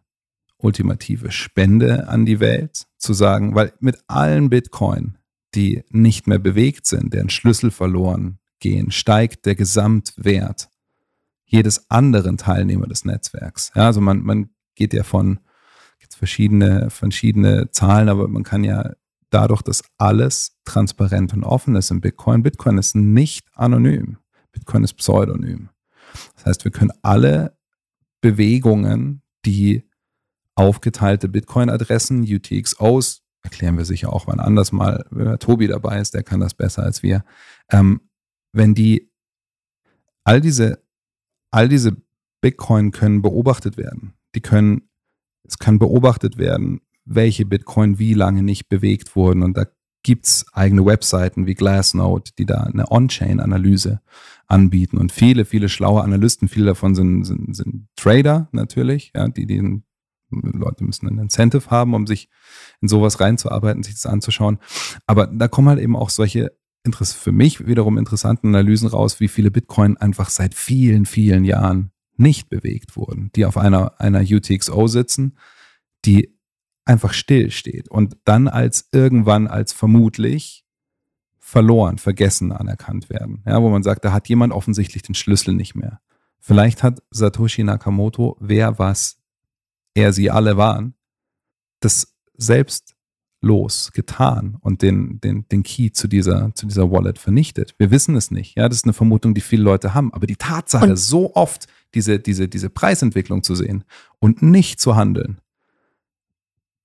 ultimative Spende an die Welt, zu sagen, weil mit allen Bitcoin, die nicht mehr bewegt sind, deren Schlüssel verloren gehen, steigt der Gesamtwert jedes anderen Teilnehmer des Netzwerks. Ja, also man, man geht ja von gibt's verschiedene, verschiedene Zahlen, aber man kann ja dadurch, dass alles transparent und offen ist im Bitcoin, Bitcoin ist nicht anonym. Bitcoin ist pseudonym. Das heißt, wir können alle Bewegungen, die aufgeteilte Bitcoin-Adressen, UTXOs, erklären wir sicher auch wann anders mal, wenn Tobi dabei ist, der kann das besser als wir, ähm, wenn die, all diese, all diese Bitcoin können beobachtet werden. Die können, es kann beobachtet werden, welche Bitcoin wie lange nicht bewegt wurden. Und da gibt's eigene Webseiten wie Glassnode, die da eine On-Chain-Analyse anbieten. Und viele, viele schlaue Analysten, viele davon sind, sind, sind Trader natürlich, ja, die den Leute müssen ein Incentive haben, um sich in sowas reinzuarbeiten, sich das anzuschauen. Aber da kommen halt eben auch solche für mich wiederum interessanten Analysen raus, wie viele Bitcoin einfach seit vielen, vielen Jahren nicht bewegt wurden, die auf einer, einer UTXO sitzen, die einfach still steht und dann als irgendwann als vermutlich verloren, vergessen anerkannt werden. Ja, wo man sagt, da hat jemand offensichtlich den Schlüssel nicht mehr. Vielleicht hat Satoshi Nakamoto, wer was er sie alle waren, das selbstlos getan und den, den, den Key zu dieser, zu dieser Wallet vernichtet. Wir wissen es nicht. Ja, das ist eine Vermutung, die viele Leute haben. Aber die Tatsache, Und- so oft diese, diese, diese Preisentwicklung zu sehen und nicht zu handeln,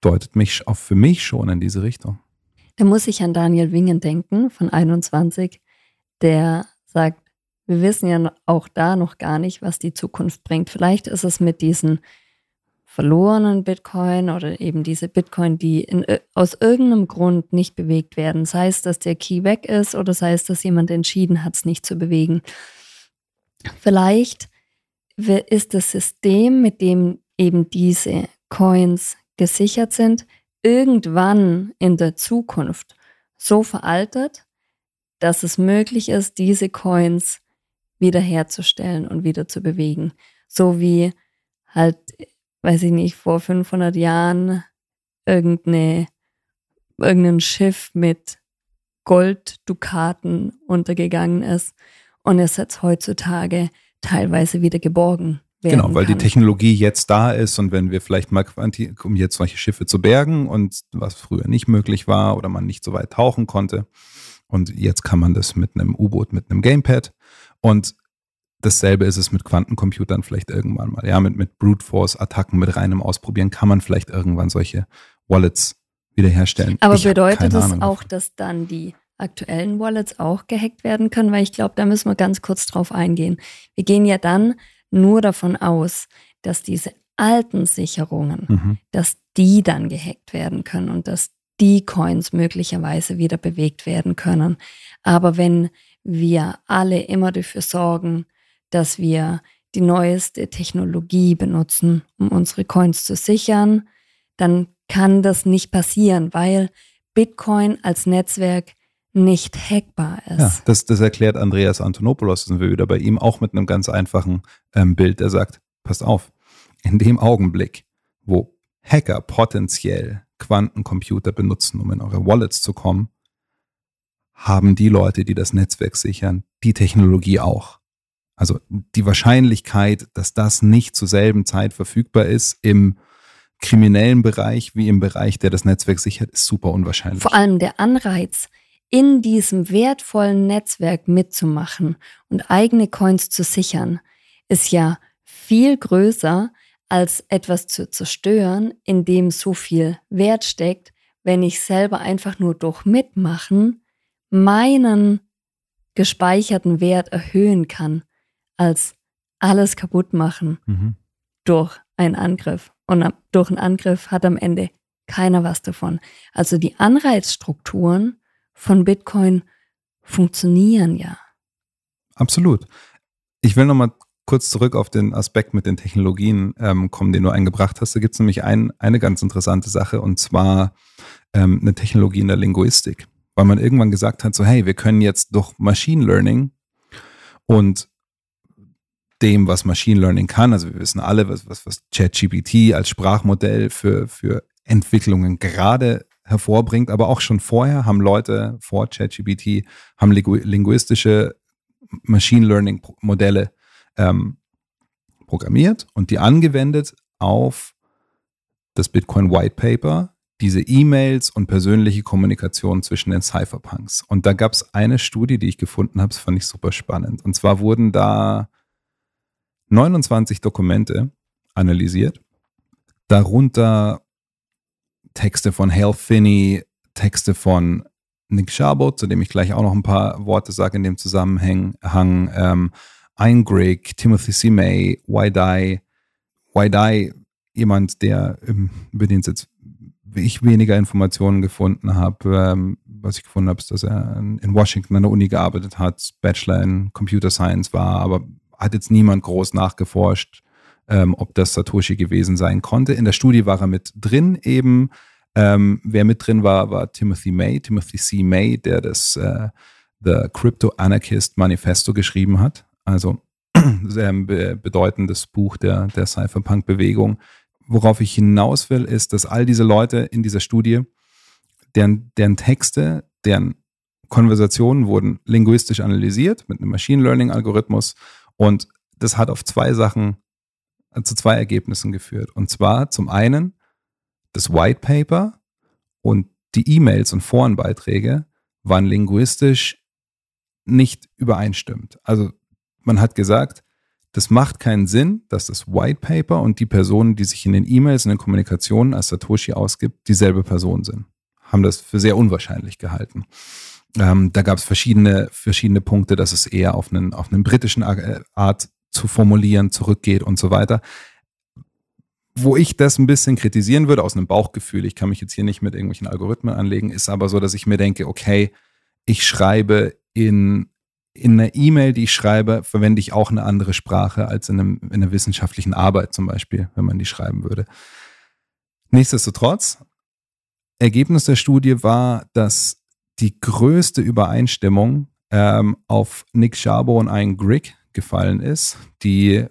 deutet mich auch für mich schon in diese Richtung. Da muss ich an Daniel Wingen denken von 21, der sagt, wir wissen ja auch da noch gar nicht, was die Zukunft bringt. Vielleicht ist es mit diesen verlorenen Bitcoin oder eben diese Bitcoin, die in, aus irgendeinem Grund nicht bewegt werden. Sei es, dass der Key weg ist oder sei es, dass jemand entschieden hat, es nicht zu bewegen. Vielleicht ist das System, mit dem eben diese Coins gesichert sind, irgendwann in der Zukunft so veraltet, dass es möglich ist, diese Coins wiederherzustellen und wieder zu bewegen. So wie halt, weiß ich nicht, vor 500 Jahren irgendeine, irgendein Schiff mit Golddukaten untergegangen ist und es jetzt heutzutage teilweise wieder geborgen Genau, weil kann. die Technologie jetzt da ist und wenn wir vielleicht mal, quanti- um jetzt solche Schiffe zu bergen und was früher nicht möglich war oder man nicht so weit tauchen konnte und jetzt kann man das mit einem U-Boot, mit einem Gamepad und dasselbe ist es mit Quantencomputern vielleicht irgendwann mal. Ja, mit, mit Brute Force Attacken, mit reinem Ausprobieren kann man vielleicht irgendwann solche Wallets wiederherstellen. Aber Ich bedeutet das Ahnung auch, dass dann die aktuellen Wallets auch gehackt werden können? Weil ich glaube, da müssen wir ganz kurz drauf eingehen. Wir gehen ja dann nur davon aus, dass diese alten Sicherungen, Mhm. dass die dann gehackt werden können und dass die Coins möglicherweise wieder bewegt werden können. Aber wenn wir alle immer dafür sorgen, dass wir die neueste Technologie benutzen, um unsere Coins zu sichern, dann kann das nicht passieren, weil Bitcoin als Netzwerk nicht hackbar ist. Ja, das, das erklärt Andreas Antonopoulos, sind wir wieder bei ihm, auch mit einem ganz einfachen ähm, Bild. Er sagt, passt auf, in dem Augenblick, wo Hacker potenziell Quantencomputer benutzen, um in eure Wallets zu kommen, haben die Leute, die das Netzwerk sichern, die Technologie auch. Also die Wahrscheinlichkeit, dass das nicht zur selben Zeit verfügbar ist im kriminellen Bereich wie im Bereich, der das Netzwerk sichert, ist super unwahrscheinlich. Vor allem der Anreiz, in diesem wertvollen Netzwerk mitzumachen und eigene Coins zu sichern, ist ja viel größer, als etwas zu zerstören, in dem so viel Wert steckt, wenn ich selber einfach nur durch Mitmachen meinen gespeicherten Wert erhöhen kann, als alles kaputt machen Mhm. durch einen Angriff. Und durch einen Angriff hat am Ende keiner was davon. Also die Anreizstrukturen von Bitcoin funktionieren ja. Absolut. Ich will nochmal kurz zurück auf den Aspekt mit den Technologien ähm, kommen, den du eingebracht hast. Da gibt es nämlich ein, eine ganz interessante Sache und zwar ähm, eine Technologie in der Linguistik, weil man irgendwann gesagt hat, so hey, wir können jetzt durch Machine Learning und dem, was Machine Learning kann, also wir wissen alle, was, was, was ChatGPT als Sprachmodell für, für Entwicklungen gerade hervorbringt, aber auch schon vorher haben Leute vor ChatGPT, haben lingu linguistische Machine Learning Modelle ähm, programmiert und die angewendet auf das Bitcoin White Paper, diese E-Mails und persönliche Kommunikation zwischen den Cypherpunks. Und da gab es eine Studie, die ich gefunden habe, das fand ich super spannend. Und zwar wurden da 29 Dokumente analysiert, darunter Texte von Hale Finney, Texte von Nick Szabo, zu dem ich gleich auch noch ein paar Worte sage in dem Zusammenhang, Hang, ähm, Ein Greg, Timothy C. May, Waidai, Waidai, jemand, der, ähm, über den jetzt ich weniger Informationen gefunden habe. Ähm, was ich gefunden habe, ist, dass er in Washington an der Uni gearbeitet hat, Bachelor in Computer Science war, aber hat jetzt niemand groß nachgeforscht, ähm, ob das Satoshi gewesen sein konnte. In der Studie war er mit drin eben. Ähm, wer mit drin war, war Timothy May, Timothy C. May, der das äh, The Crypto Anarchist Manifesto geschrieben hat. Also sehr be bedeutendes Buch der, der Cypherpunk-Bewegung. Worauf ich hinaus will, ist, dass all diese Leute in dieser Studie, deren, deren Texte, deren Konversationen wurden linguistisch analysiert mit einem Machine Learning-Algorithmus und das hat auf zwei Sachen, zu zwei Ergebnissen geführt. Und zwar zum einen das White Paper und die E-Mails und Forenbeiträge waren linguistisch nicht übereinstimmt. Also man hat gesagt, das macht keinen Sinn, dass das White Paper und die Personen, die sich in den E-Mails und den Kommunikationen als Satoshi ausgibt, dieselbe Person sind. Haben das für sehr unwahrscheinlich gehalten. Ähm, da gab es verschiedene, verschiedene Punkte, dass es eher auf einen, auf einen britischen Ar- Art zu formulieren zurückgeht und so weiter. Wo ich das ein bisschen kritisieren würde, aus einem Bauchgefühl, ich kann mich jetzt hier nicht mit irgendwelchen Algorithmen anlegen, ist aber so, dass ich mir denke, okay, ich schreibe in, in einer E-Mail, die ich schreibe, verwende ich auch eine andere Sprache als in, einem, in einer wissenschaftlichen Arbeit zum Beispiel, wenn man die schreiben würde. Nichtsdestotrotz, Ergebnis der Studie war, dass die größte Übereinstimmung ähm, auf Nick Szabo und Ian Grigg gefallen ist, die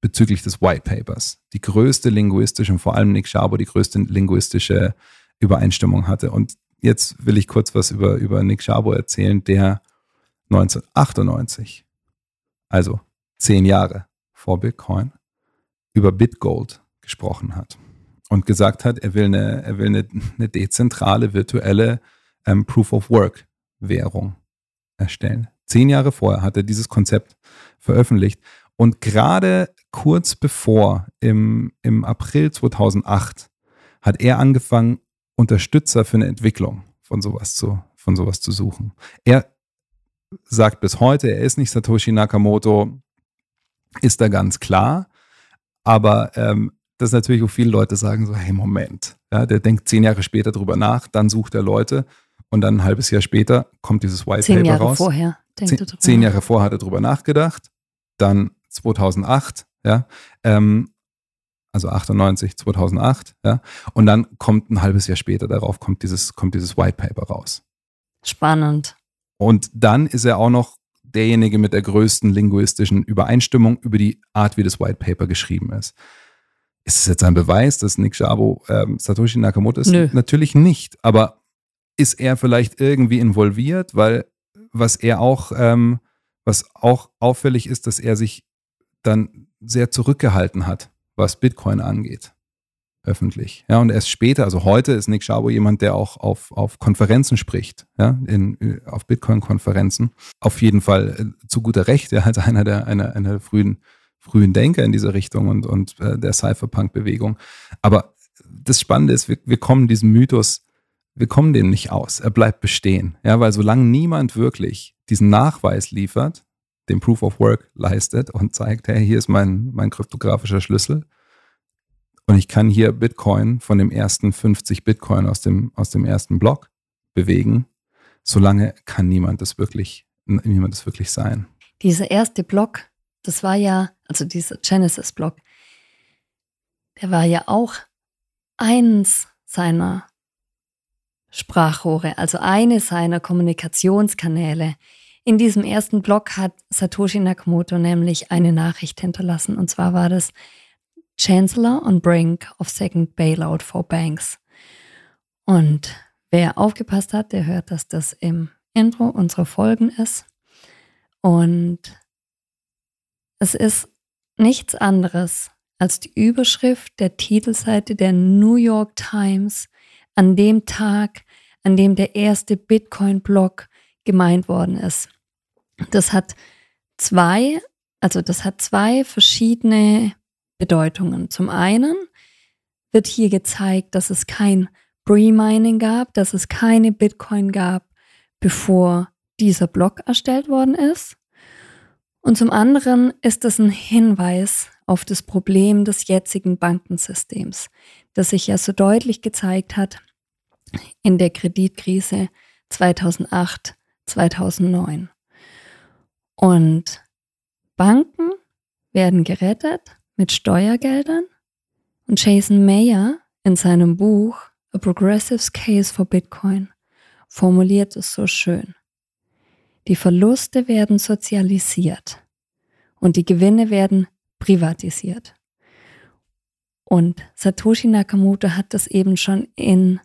bezüglich des White Papers die größte linguistische und vor allem Nick Szabo die größte linguistische Übereinstimmung hatte. Und jetzt will ich kurz was über, über Nick Szabo erzählen, der 1998, also zehn Jahre vor Bitcoin, über Bitgold gesprochen hat und gesagt hat, er will eine, er will eine, eine dezentrale virtuelle ähm, Proof of Work Währung erstellen. Zehn Jahre vorher hat er dieses Konzept veröffentlicht und gerade kurz bevor im, im April 2008 hat er angefangen, Unterstützer für eine Entwicklung von sowas zu, von sowas zu suchen. Er sagt bis heute, er ist nicht Satoshi Nakamoto, ist da ganz klar. Aber ähm, das ist natürlich, wo viele Leute sagen so, hey, Moment, ja, der denkt zehn Jahre später drüber nach, dann sucht er Leute und dann ein halbes Jahr später kommt dieses White Zehn Paper Jahre raus. vorher denkt Zehn, zehn. Jahre vorher hat er drüber nachgedacht, dann 2008, ja, ähm, also 98, 2008, ja, und dann kommt ein halbes Jahr später darauf kommt dieses, kommt dieses White Paper raus. Spannend. Und dann ist er auch noch derjenige mit der größten linguistischen Übereinstimmung über die Art, wie das White Paper geschrieben ist. Ist es jetzt ein Beweis, dass Nick Szabo ähm, Satoshi Nakamoto ist? Nö. Natürlich nicht. Aber ist er vielleicht irgendwie involviert? Weil was er auch, ähm, was auch auffällig ist, dass er sich dann sehr zurückgehalten hat, was Bitcoin angeht öffentlich. Ja, und erst später, also heute ist Nick Szabo jemand, der auch auf, auf Konferenzen spricht, ja, in, auf Bitcoin-Konferenzen. Auf jeden Fall äh, zu guter Recht, er hat einer der, einer, einer der frühen, frühen Denker in diese Richtung und, und äh, der Cypherpunk-Bewegung. Aber das Spannende ist, wir, wir kommen diesem Mythos, wir kommen dem nicht aus. Er bleibt bestehen. Ja, weil solange niemand wirklich diesen Nachweis liefert, den Proof of Work leistet und zeigt, hey, hier ist mein, mein kryptografischer Schlüssel, und ich kann hier Bitcoin von dem ersten 50 Bitcoin aus dem, aus dem ersten Block bewegen. Solange kann niemand das wirklich, niemand das wirklich sein. Dieser erste Block, das war ja, also dieser Genesis-Block, der war ja auch eins seiner Sprachrohre, also eine seiner Kommunikationskanäle. In diesem ersten Block hat Satoshi Nakamoto nämlich eine Nachricht hinterlassen. Und zwar war das Chancellor on brink of second bailout for banks. Und wer aufgepasst hat, der hört, dass das im Intro unserer Folgen ist. Und es ist nichts anderes als die Überschrift der Titelseite der New York Times an dem Tag, an dem der erste Bitcoin-Block gemeint worden ist. Das hat zwei, also das hat zwei verschiedene Bedeutungen. Zum einen wird hier gezeigt, dass es kein Pre-Mining gab, dass es keine Bitcoin gab, bevor dieser Block erstellt worden ist. Und zum anderen ist es ein Hinweis auf das Problem des jetzigen Bankensystems, das sich ja so deutlich gezeigt hat in der Kreditkrise 2008, 2009. Und Banken werden gerettet mit Steuergeldern und Jason Mayer in seinem Buch A Progressive's Case for Bitcoin formuliert es so schön. Die Verluste werden sozialisiert und die Gewinne werden privatisiert. Und Satoshi Nakamoto hat das eben schon in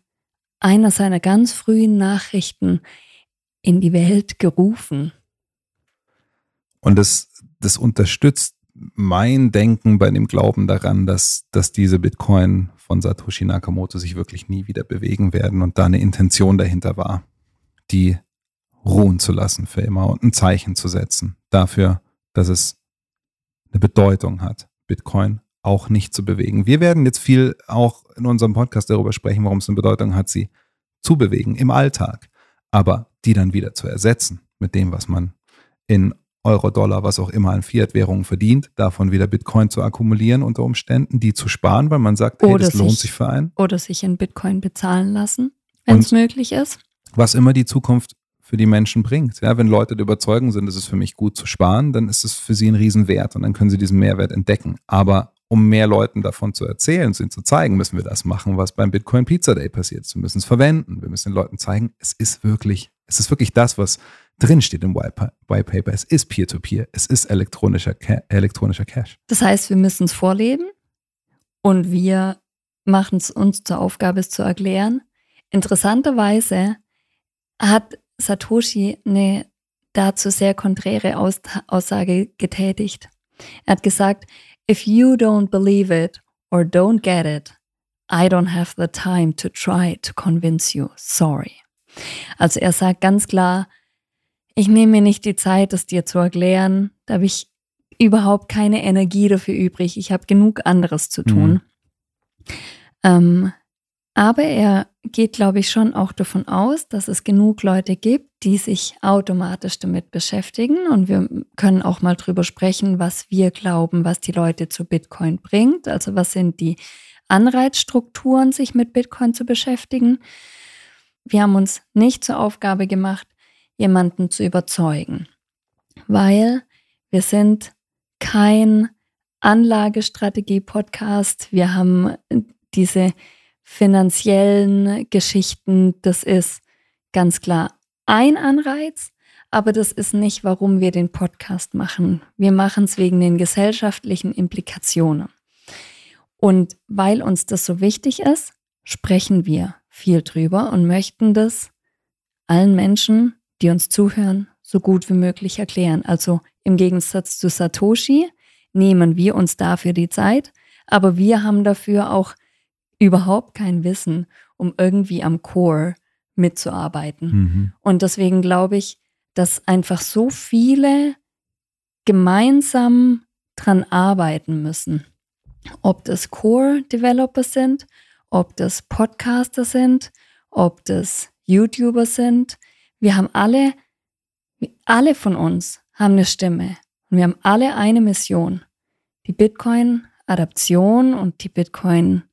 einer seiner ganz frühen Nachrichten in die Welt gerufen. Und das, das unterstützt mein Denken bei dem Glauben daran, dass, dass diese Bitcoin von Satoshi Nakamoto sich wirklich nie wieder bewegen werden und da eine Intention dahinter war, die ruhen zu lassen für immer und ein Zeichen zu setzen dafür, dass es eine Bedeutung hat, Bitcoin auch nicht zu bewegen. Wir werden jetzt viel auch in unserem Podcast darüber sprechen, warum es eine Bedeutung hat, sie zu bewegen im Alltag, aber die dann wieder zu ersetzen mit dem, was man in Euro, Dollar, was auch immer an Fiat-Währungen verdient, davon wieder Bitcoin zu akkumulieren unter Umständen, die zu sparen, weil man sagt, hey, Oder das lohnt sich- sich für einen. Oder sich in Bitcoin bezahlen lassen, wenn es möglich ist. was immer die Zukunft für die Menschen bringt. Ja, wenn Leute der Überzeugung sind, es ist für mich gut zu sparen, dann ist es für sie ein Riesenwert und dann können sie diesen Mehrwert entdecken. Aber um mehr Leuten davon zu erzählen, es ihnen zu zeigen, müssen wir das machen, was beim Bitcoin Pizza Day passiert ist. Wir müssen es verwenden. Wir müssen den Leuten zeigen, es ist wirklich Es ist wirklich das, was drinsteht im White Pa- White Paper. Es ist Peer-to-Peer. Es ist elektronischer, elektronischer Cash. Das heißt, wir müssen es vorleben und wir machen es uns zur Aufgabe, es zu erklären. Interessanterweise hat Satoshi eine dazu sehr konträre Aus Aussage getätigt. Er hat gesagt, if you don't believe it or don't get it, I don't have the time to try to convince you. Sorry. Also er sagt ganz klar, ich nehme mir nicht die Zeit, das dir zu erklären. Da habe ich überhaupt keine Energie dafür übrig. Ich habe genug anderes zu tun. Ähm, aber er geht, glaube ich, schon auch davon aus, dass es genug Leute gibt, die sich automatisch damit beschäftigen. Und wir können auch mal drüber sprechen, was wir glauben, was die Leute zu Bitcoin bringt. Also was sind die Anreizstrukturen, sich mit Bitcoin zu beschäftigen. Wir haben uns nicht zur Aufgabe gemacht, jemanden zu überzeugen, weil wir sind kein Anlagestrategie-Podcast. Wir haben diese finanziellen Geschichten. Das ist ganz klar ein Anreiz, aber das ist nicht, warum wir den Podcast machen. Wir machen es wegen den gesellschaftlichen Implikationen. Und weil uns das so wichtig ist, sprechen wir viel drüber und möchten das allen Menschen, die uns zuhören, so gut wie möglich erklären. Also im Gegensatz zu Satoshi nehmen wir uns dafür die Zeit, aber wir haben dafür auch überhaupt kein Wissen, um irgendwie am Core mitzuarbeiten. Mhm. Und deswegen glaube ich, dass einfach so viele gemeinsam dran arbeiten müssen. Ob das Core-Developer sind, ob das Podcaster sind, ob das YouTuber sind. Wir haben alle, alle von uns haben eine Stimme. Und wir haben alle eine Mission. Die Bitcoin-Adaption und die Bitcoin,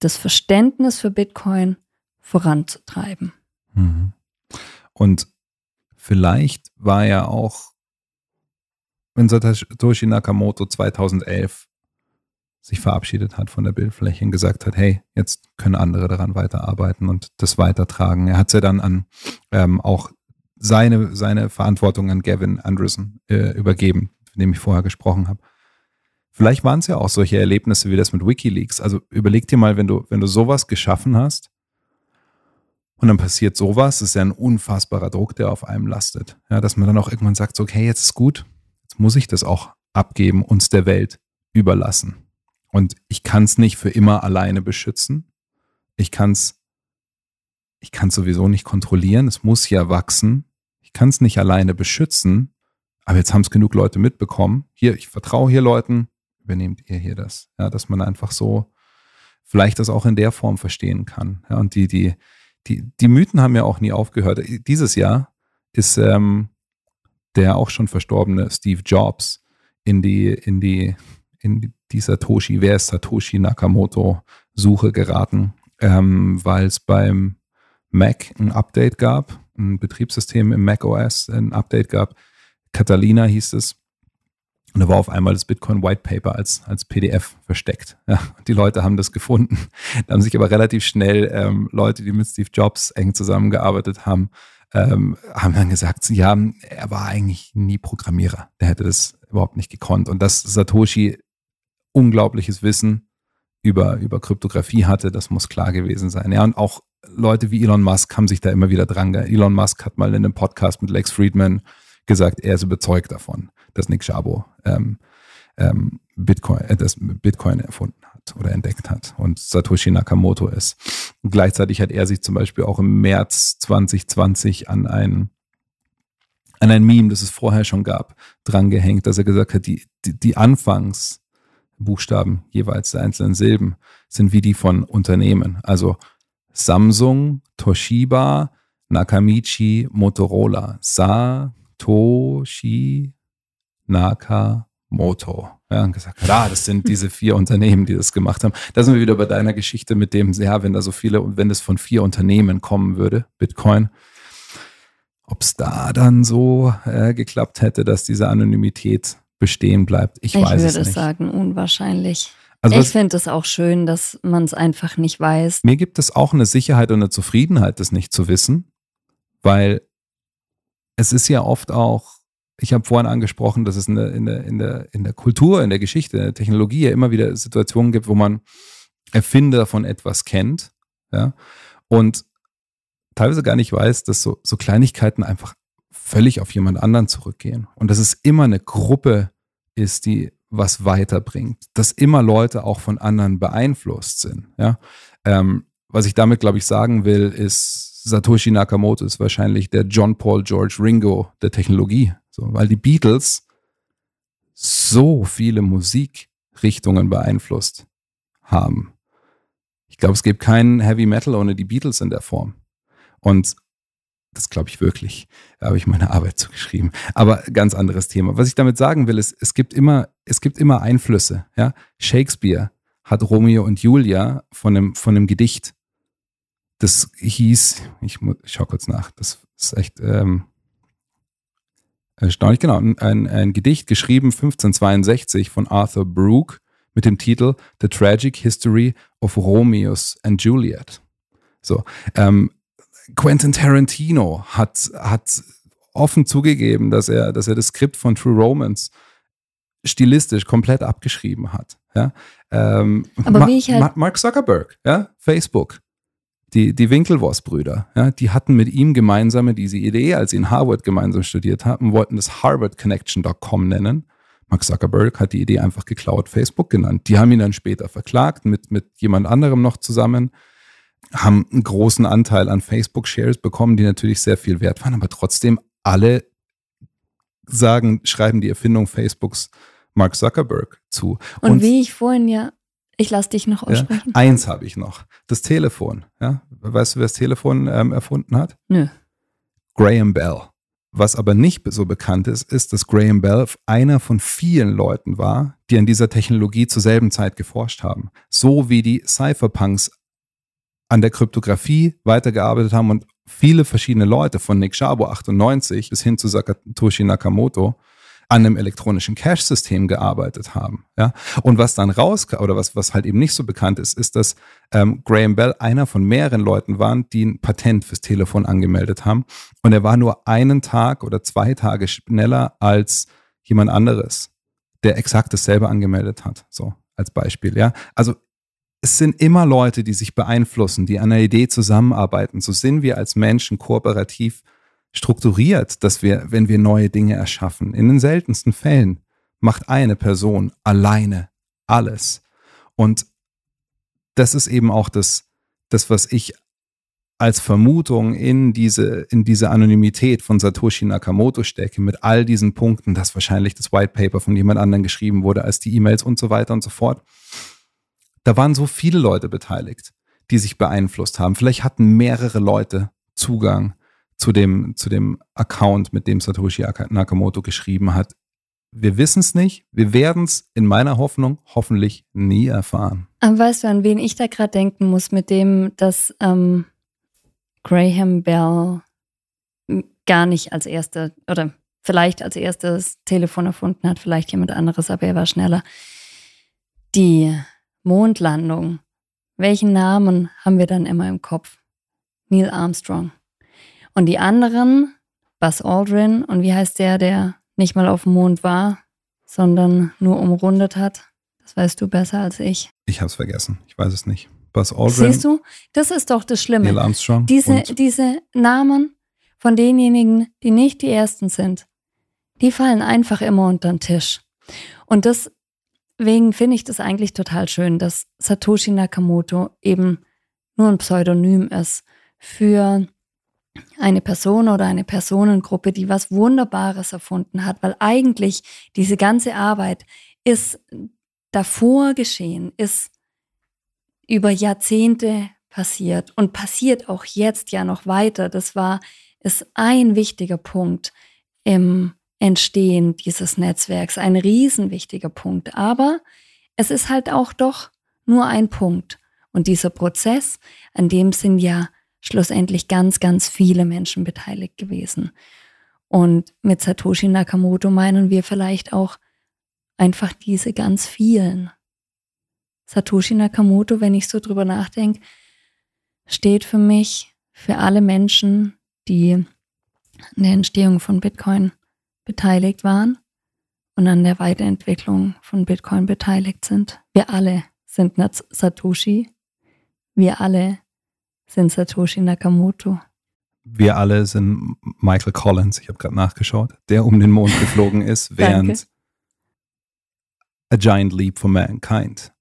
das Verständnis für Bitcoin voranzutreiben. Mhm. Und vielleicht war ja auch, wenn Satoshi Nakamoto 2011 sich verabschiedet hat von der Bildfläche und gesagt hat, hey, jetzt können andere daran weiterarbeiten und das weitertragen. Er hat es ja dann an ähm, auch seine, seine Verantwortung an Gavin Anderson äh, übergeben, von dem ich vorher gesprochen habe. Vielleicht waren es ja auch solche Erlebnisse wie das mit Wikileaks. Also überleg dir mal, wenn du, wenn du sowas geschaffen hast und dann passiert sowas, ist ja ein unfassbarer Druck, der auf einem lastet. Ja, dass man dann auch irgendwann sagt, so, okay, jetzt ist gut, jetzt muss ich das auch abgeben, uns der Welt überlassen. Und ich kann es nicht für immer alleine beschützen. Ich kann es ich kann's sowieso nicht kontrollieren. Es muss ja wachsen. Ich kann es nicht alleine beschützen. Aber jetzt haben es genug Leute mitbekommen. Hier, ich vertraue hier Leuten. Übernehmt ihr hier das? Ja, dass man einfach so vielleicht das auch in der Form verstehen kann. Ja, und die, die, die, die Mythen haben ja auch nie aufgehört. Dieses Jahr ist ähm, der auch schon verstorbene Steve Jobs in die, in die, in die Satoshi, wer ist Satoshi Nakamoto Suche geraten, ähm, weil es beim Mac ein Update gab, ein Betriebssystem im Mac OS ein Update gab. Catalina hieß es. Und da war auf einmal das Bitcoin White Paper als, als PDF versteckt. Ja, die Leute haben das gefunden. Da haben sich aber relativ schnell ähm, Leute, die mit Steve Jobs eng zusammengearbeitet haben, ähm, haben dann gesagt, ja, er war eigentlich nie Programmierer. Der hätte das überhaupt nicht gekonnt. Und dass Satoshi unglaubliches Wissen über, über Kryptographie hatte, das muss klar gewesen sein. Ja, und auch Leute wie Elon Musk haben sich da immer wieder dran. Elon Musk hat mal in einem Podcast mit Lex Friedman gesagt, er ist überzeugt davon, dass Nick Szabo ähm, ähm, Bitcoin, äh, das Bitcoin erfunden hat oder entdeckt hat und Satoshi Nakamoto ist. Und gleichzeitig hat er sich zum Beispiel auch im März 2020 an ein an ein Meme, das es vorher schon gab, drangehängt, dass er gesagt hat, die, die, die Anfangsbuchstaben jeweils der einzelnen Silben sind wie die von Unternehmen. Also Samsung, Toshiba, Nakamichi, Motorola, Satoshi Nakamoto. Ja, und gesagt, ja, das sind diese vier Unternehmen, die das gemacht haben. Da sind wir wieder bei deiner Geschichte mit dem, ja, wenn da so viele und wenn das von vier Unternehmen kommen würde, Bitcoin, ob es da dann so äh, geklappt hätte, dass diese Anonymität bestehen bleibt, ich, Ich weiß es würde nicht. sagen, unwahrscheinlich. also ich finde es auch schön, dass man es einfach nicht weiß. mir gibt es auch eine Sicherheit und eine Zufriedenheit, das nicht zu wissen, weil es ist ja oft auch, ich habe vorhin angesprochen, dass es in der, in, der, in, der, in der Kultur, in der Geschichte, in der Technologie ja immer wieder Situationen gibt, wo man Erfinder von etwas kennt, ja, und teilweise gar nicht weiß, dass so, so Kleinigkeiten einfach völlig auf jemand anderen zurückgehen. Und dass es immer eine Gruppe ist, die was weiterbringt, dass immer Leute auch von anderen beeinflusst sind. Ja? Ähm, was ich damit, glaube ich, sagen will, ist, Satoshi Nakamoto ist wahrscheinlich der John Paul George Ringo der Technologie. So, weil die Beatles so viele Musikrichtungen beeinflusst haben. Ich glaube, es gibt keinen Heavy Metal ohne die Beatles in der Form. Und das glaube ich wirklich. Da habe ich meine Arbeit zugeschrieben. Aber ganz anderes Thema. Was ich damit sagen will, ist, es gibt immer, es gibt immer Einflüsse. Ja? Shakespeare hat Romeo und Julia von einem, von einem Gedicht. Das hieß, ich, muss, ich schau kurz nach, das ist echt ähm, erstaunlich, genau, ein, ein Gedicht geschrieben 1562 von Arthur Brooke mit dem Titel The Tragic History of Romeos and Juliet. So, ähm, Quentin Tarantino hat, hat offen zugegeben, dass er, dass er das Skript von True Romance stilistisch komplett abgeschrieben hat. Ja? Ähm, Aber wie ich halt Mark Zuckerberg, ja? Facebook, die, die Winklevoss-Brüder, ja? die hatten mit ihm gemeinsame diese Idee, als sie in Harvard gemeinsam studiert haben, wollten das HarvardConnection.com nennen. Mark Zuckerberg hat die Idee einfach geklaut, Facebook genannt. Die haben ihn dann später verklagt, mit, mit jemand anderem noch zusammen haben einen großen Anteil an Facebook-Shares bekommen, die natürlich sehr viel wert waren, aber trotzdem alle sagen, schreiben die Erfindung Facebooks Mark Zuckerberg zu. Und, Und wie ich vorhin ja, ich lasse dich noch aussprechen. Ja, eins habe ich noch, das Telefon. Ja? Weißt du, wer das Telefon ähm, erfunden hat? Nö. Graham Bell. Was aber nicht so bekannt ist, ist, dass Graham Bell einer von vielen Leuten war, die an dieser Technologie zur selben Zeit geforscht haben. So wie die Cypherpunks an der Kryptographie weitergearbeitet haben und viele verschiedene Leute von Nick Szabo 98 bis hin zu Satoshi Nakamoto an einem elektronischen Cache-System gearbeitet haben. Ja? Und was dann rauskam, oder was, was halt eben nicht so bekannt ist, ist, dass ähm, Graham Bell einer von mehreren Leuten waren, die ein Patent fürs Telefon angemeldet haben. Und er war nur einen Tag oder zwei Tage schneller als jemand anderes, der exakt dasselbe angemeldet hat. So als Beispiel. Ja? Also es sind immer Leute, die sich beeinflussen, die an einer Idee zusammenarbeiten. So sind wir als Menschen kooperativ strukturiert, dass wir, wenn wir neue Dinge erschaffen, in den seltensten Fällen macht eine Person alleine alles. Und das ist eben auch das, das was ich als Vermutung in diese, in diese Anonymität von Satoshi Nakamoto stecke, mit all diesen Punkten, dass wahrscheinlich das White Paper von jemand anderem geschrieben wurde als die E-Mails und so weiter und so fort da waren so viele Leute beteiligt, die sich beeinflusst haben. Vielleicht hatten mehrere Leute Zugang zu dem, zu dem Account, mit dem Satoshi Nakamoto geschrieben hat. Wir wissen es nicht. Wir werden es in meiner Hoffnung hoffentlich nie erfahren. Aber weißt du, an wen ich da gerade denken muss, mit dem, dass ähm, Graham Bell gar nicht als erster oder vielleicht als erstes Telefon erfunden hat, vielleicht jemand anderes, aber er war schneller. Die Mondlandung. Welchen Namen haben wir dann immer im Kopf? Neil Armstrong. Und die anderen, Buzz Aldrin und wie heißt der, der nicht mal auf dem Mond war, sondern nur umrundet hat? Das weißt du besser als ich. Ich habe es vergessen. Ich weiß es nicht. Buzz Aldrin. Siehst du, das ist doch das Schlimme. Neil Armstrong. Diese, diese Namen von denjenigen, die nicht die Ersten sind, die fallen einfach immer unter den Tisch. Und Deswegen finde ich das eigentlich total schön, dass Satoshi Nakamoto eben nur ein Pseudonym ist für eine Person oder eine Personengruppe, die was Wunderbares erfunden hat, weil eigentlich diese ganze Arbeit ist davor geschehen, ist über Jahrzehnte passiert und passiert auch jetzt ja noch weiter. Das war, ist ein wichtiger Punkt im Entstehen dieses Netzwerks ein riesenwichtiger Punkt. Aber es ist halt auch doch nur ein Punkt. Und dieser Prozess, an dem sind ja schlussendlich ganz, ganz viele Menschen beteiligt gewesen. Und mit Satoshi Nakamoto meinen wir vielleicht auch einfach diese ganz vielen. Satoshi Nakamoto, wenn ich so drüber nachdenke, steht für mich für alle Menschen, die an der Entstehung von Bitcoin beteiligt waren und an der Weiterentwicklung von Bitcoin beteiligt sind. Wir alle sind Satoshi. Wir alle sind Satoshi Nakamoto. Wir alle sind Michael Collins, ich habe gerade nachgeschaut, der um den Mond geflogen ist, während A Giant Leap for Mankind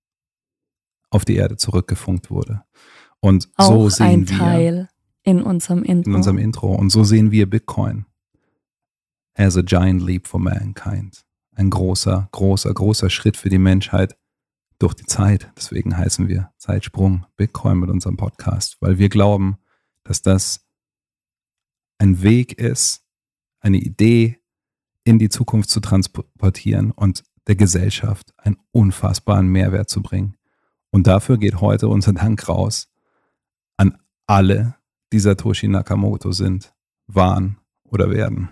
auf die Erde zurückgefunkt wurde. Und Auch so sehen ein wir Teil in unserem Intro. in unserem Intro. Und so sehen wir Bitcoin as a giant leap for mankind. Ein großer, großer, großer Schritt für die Menschheit durch die Zeit. Deswegen heißen wir Zeitsprung Bitcoin mit unserem Podcast, weil wir glauben, dass das ein Weg ist, eine Idee in die Zukunft zu transportieren und der Gesellschaft einen unfassbaren Mehrwert zu bringen. Und dafür geht heute unser Dank raus an alle, die Satoshi Nakamoto sind, waren oder werden.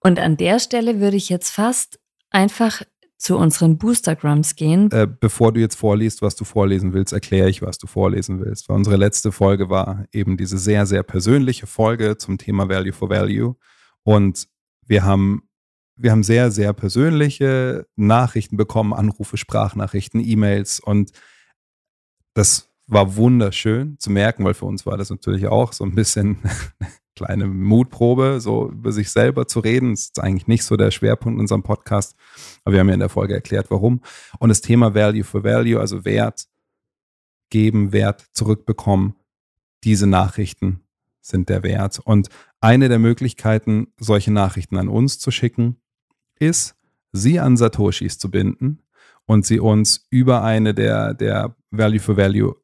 Und an der Stelle würde ich jetzt fast einfach zu unseren Boostergrams gehen. Äh, bevor du jetzt vorliest, was du vorlesen willst, erkläre ich, was du vorlesen willst. Weil unsere letzte Folge war eben diese sehr, sehr persönliche Folge zum Thema Value for Value. Und wir haben, wir haben sehr, sehr persönliche Nachrichten bekommen, Anrufe, Sprachnachrichten, E-Mails. Und das war wunderschön zu merken, weil für uns war das natürlich auch so ein bisschen kleine Mutprobe, so über sich selber zu reden. Das ist eigentlich nicht so der Schwerpunkt in unserem Podcast, aber wir haben ja in der Folge erklärt, warum. Und das Thema Value for Value, also Wert geben, Wert zurückbekommen, diese Nachrichten sind der Wert. Und eine der Möglichkeiten, solche Nachrichten an uns zu schicken, ist, sie an Satoshis zu binden und sie uns über eine der, der Value for Value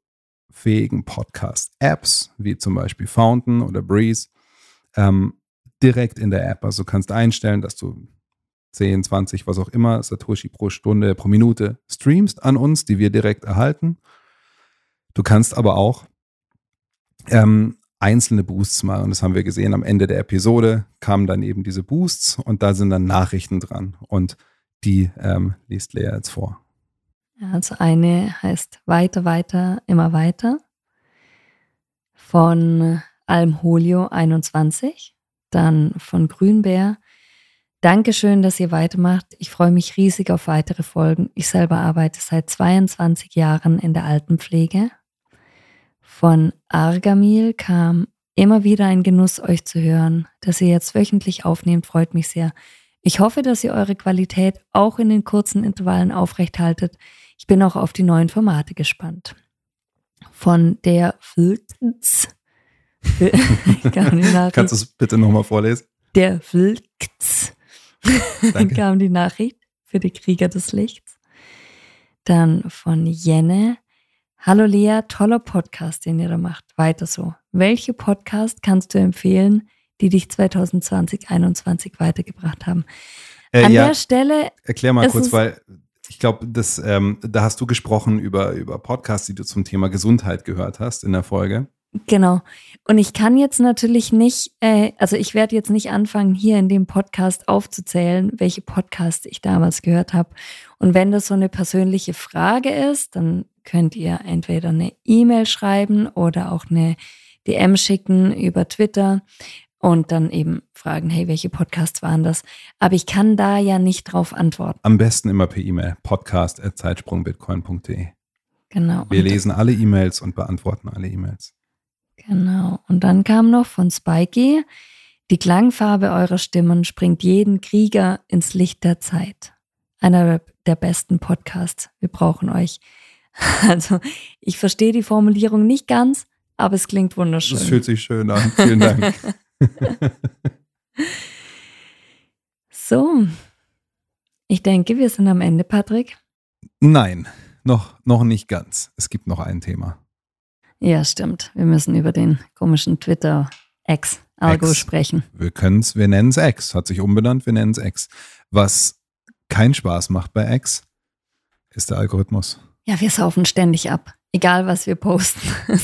fähigen Podcast-Apps, wie zum Beispiel Fountain oder Breeze, ähm, direkt in der App. Also du kannst einstellen, dass du 10, 20, was auch immer, Satoshi pro Stunde, pro Minute streamst an uns, die wir direkt erhalten. Du kannst aber auch ähm, einzelne Boosts machen. Und das haben wir gesehen am Ende der Episode, kamen dann eben diese Boosts und da sind dann Nachrichten dran. Und die ähm, liest Lea jetzt vor. Also eine heißt Weiter, weiter, immer weiter von Almholio 21, dann von Grünbär. Dankeschön, dass ihr weitermacht. Ich freue mich riesig auf weitere Folgen. Ich selber arbeite seit 22 Jahren in der Altenpflege. Von Argamil kam immer wieder ein Genuss, euch zu hören. Dass ihr jetzt wöchentlich aufnehmt, freut mich sehr. Ich hoffe, dass ihr eure Qualität auch in den kurzen Intervallen aufrechthaltet. Ich bin auch auf die neuen Formate gespannt. Von der Flitz. Kannst du es bitte nochmal vorlesen? Der Flitz. Danke. kam die Nachricht für die Krieger des Lichts. Dann von Jenne. Hallo Lea, toller Podcast, den ihr da macht. Weiter so. Welche Podcast kannst du empfehlen, die dich 2020, 2021 weitergebracht haben? Äh, An ja, der Stelle erklär mal kurz, weil ich glaube, das, ähm, da hast du gesprochen über, über Podcasts, die du zum Thema Gesundheit gehört hast in der Folge. Genau. Und ich kann jetzt natürlich nicht, äh, also ich werde jetzt nicht anfangen, hier in dem Podcast aufzuzählen, welche Podcasts ich damals gehört habe. Und wenn das so eine persönliche Frage ist, dann könnt ihr entweder eine E-Mail schreiben oder auch eine DM schicken über Twitter und dann eben fragen, hey, welche Podcasts waren das? Aber ich kann da ja nicht drauf antworten. Am besten immer per E-Mail. podcast.zeitsprungbitcoin.de. Genau. Wir lesen alle E-Mails und beantworten alle E-Mails. Genau. Und dann kam noch von Spikey, die Klangfarbe eurer Stimmen springt jeden Krieger ins Licht der Zeit. Einer der besten Podcasts. Wir brauchen euch. Also, ich verstehe die Formulierung nicht ganz, aber es klingt wunderschön. Das fühlt sich schön an. Vielen Dank. so. Ich denke, wir sind am Ende, Patrick. Nein, noch, noch nicht ganz. Es gibt noch ein Thema. Ja, stimmt. Wir müssen über den komischen Twitter-Ex-Algo Ex. sprechen. Wir können es, wir nennen es X. Hat sich umbenannt, wir nennen es X. Was keinen Spaß macht bei X, ist der Algorithmus. Ja, wir saufen ständig ab. Egal, was wir posten.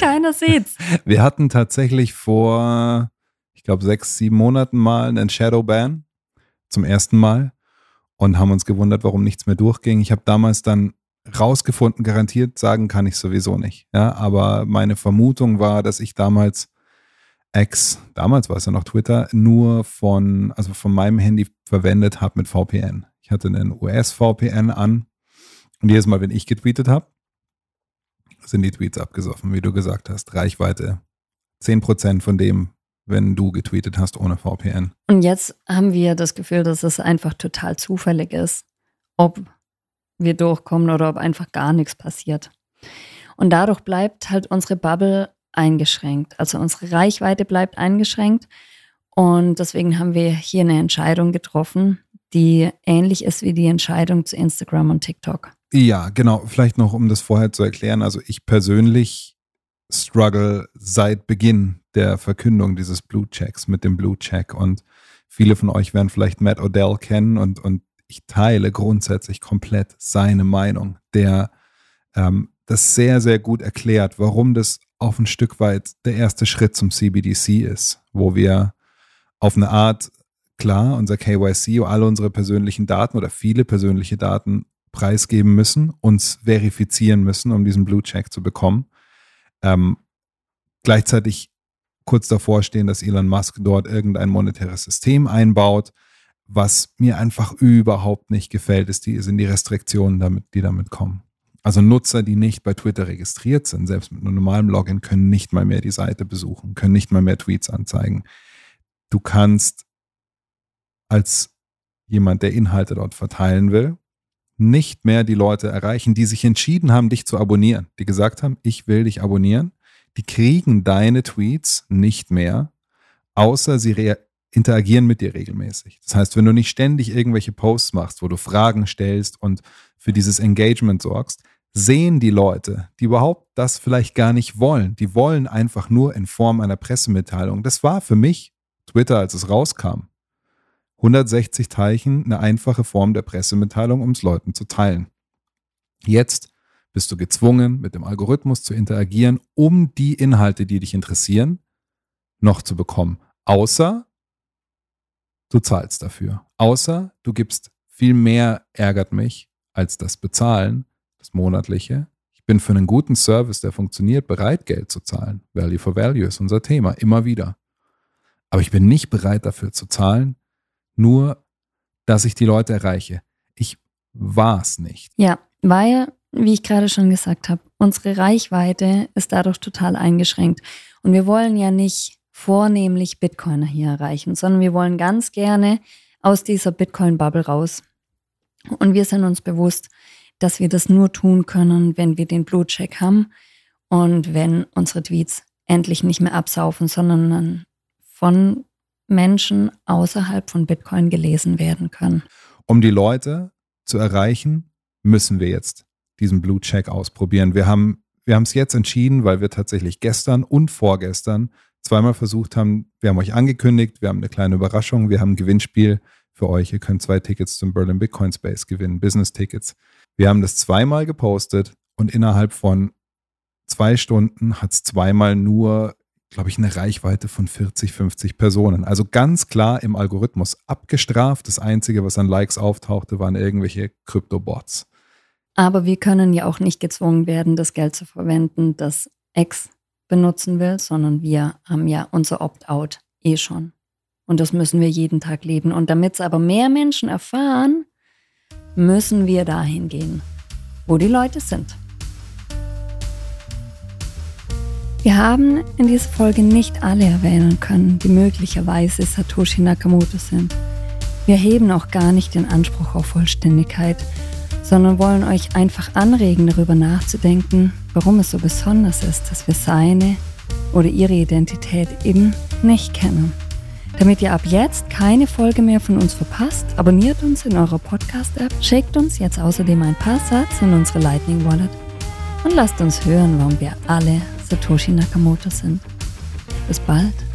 Keiner sieht's. Wir hatten tatsächlich vor, ich glaube, sechs, sieben Monaten mal einen Shadowban zum ersten Mal und haben uns gewundert, warum nichts mehr durchging. Ich habe damals dann rausgefunden, garantiert sagen kann ich sowieso nicht. Ja, aber meine Vermutung war, dass ich damals X, damals war es ja noch Twitter, nur von, also von meinem Handy verwendet habe mit VPN. Ich hatte einen US-VPN an und jedes Mal, wenn ich getweetet habe, sind die Tweets abgesoffen, wie du gesagt hast. Reichweite 10% von dem, wenn du getweetet hast ohne VPN. Und jetzt haben wir das Gefühl, dass es einfach total zufällig ist, ob wir durchkommen oder ob einfach gar nichts passiert. Und dadurch bleibt halt unsere Bubble eingeschränkt. Also unsere Reichweite bleibt eingeschränkt. Und deswegen haben wir hier eine Entscheidung getroffen, die ähnlich ist wie die Entscheidung zu Instagram und TikTok. Ja, genau. Vielleicht noch, um das vorher zu erklären. Also ich persönlich struggle seit Beginn der Verkündung dieses Blue Checks mit dem Blue Check. Und viele von euch werden vielleicht Matt Odell kennen und, und ich teile grundsätzlich komplett seine Meinung, der ähm, das sehr, sehr gut erklärt, warum das auf ein Stück weit der erste Schritt zum CBDC ist, wo wir auf eine Art, klar, unser KYC, alle unsere persönlichen Daten oder viele persönliche Daten preisgeben müssen, uns verifizieren müssen, um diesen Blue Check zu bekommen. Ähm, gleichzeitig kurz davor stehen, dass Elon Musk dort irgendein monetäres System einbaut. Was mir einfach überhaupt nicht gefällt, ist die, sind die Restriktionen, damit, die damit kommen. Also Nutzer, die nicht bei Twitter registriert sind, selbst mit einem normalen Login, können nicht mal mehr die Seite besuchen, können nicht mal mehr Tweets anzeigen. Du kannst als jemand, der Inhalte dort verteilen will, nicht mehr die Leute erreichen, die sich entschieden haben, dich zu abonnieren, die gesagt haben, ich will dich abonnieren. Die kriegen deine Tweets nicht mehr, außer sie interagieren mit dir regelmäßig. Das heißt, wenn du nicht ständig irgendwelche Posts machst, wo du Fragen stellst und für dieses Engagement sorgst, sehen die Leute, die überhaupt das vielleicht gar nicht wollen. Die wollen einfach nur in Form einer Pressemitteilung. Das war für mich Twitter, als es rauskam. 160 Teilchen eine einfache Form der Pressemitteilung, um es Leuten zu teilen. Jetzt bist du gezwungen, mit dem Algorithmus zu interagieren, um die Inhalte, die dich interessieren, noch zu bekommen. Außer du zahlst dafür. Außer du gibst viel mehr, ärgert mich, als das Bezahlen, das monatliche. Ich bin für einen guten Service, der funktioniert, bereit, Geld zu zahlen. Value for Value ist unser Thema, immer wieder. Aber ich bin nicht bereit dafür zu zahlen, nur, dass ich die Leute erreiche. Ich war es nicht. Ja, weil, wie ich gerade schon gesagt habe, unsere Reichweite ist dadurch total eingeschränkt. Und wir wollen ja nicht vornehmlich Bitcoiner hier erreichen, sondern wir wollen ganz gerne aus dieser Bitcoin-Bubble raus. Und wir sind uns bewusst, dass wir das nur tun können, wenn wir den Blutcheck haben und wenn unsere Tweets endlich nicht mehr absaufen, sondern von Menschen außerhalb von Bitcoin gelesen werden können. Um die Leute zu erreichen, müssen wir jetzt diesen Blue Check ausprobieren. Wir haben wir haben es jetzt entschieden, weil wir tatsächlich gestern und vorgestern zweimal versucht haben. Wir haben euch angekündigt, wir haben eine kleine Überraschung, wir haben ein Gewinnspiel für euch. Ihr könnt zwei Tickets zum Berlin Bitcoin Space gewinnen, Business Tickets. Wir haben das zweimal gepostet und innerhalb von zwei Stunden hat es zweimal nur glaube ich, eine Reichweite von 40, 50 Personen. Also ganz klar im Algorithmus abgestraft. Das Einzige, was an Likes auftauchte, waren irgendwelche Krypto-Bots. Aber wir können ja auch nicht gezwungen werden, das Geld zu verwenden, das X benutzen will, sondern wir haben ja unser Opt-out eh schon. Und das müssen wir jeden Tag leben. Und damit es aber mehr Menschen erfahren, müssen wir dahin gehen, wo die Leute sind. Wir haben in dieser Folge nicht alle erwähnen können, die möglicherweise Satoshi Nakamoto sind. Wir heben auch gar nicht den Anspruch auf Vollständigkeit, sondern wollen euch einfach anregen, darüber nachzudenken, warum es so besonders ist, dass wir seine oder ihre Identität eben nicht kennen. Damit ihr ab jetzt keine Folge mehr von uns verpasst, abonniert uns in eurer Podcast-App, schickt uns jetzt außerdem ein paar Satz in unsere Lightning Wallet und lasst uns hören, warum wir alle Satoshi Nakamoto sind. Bis bald.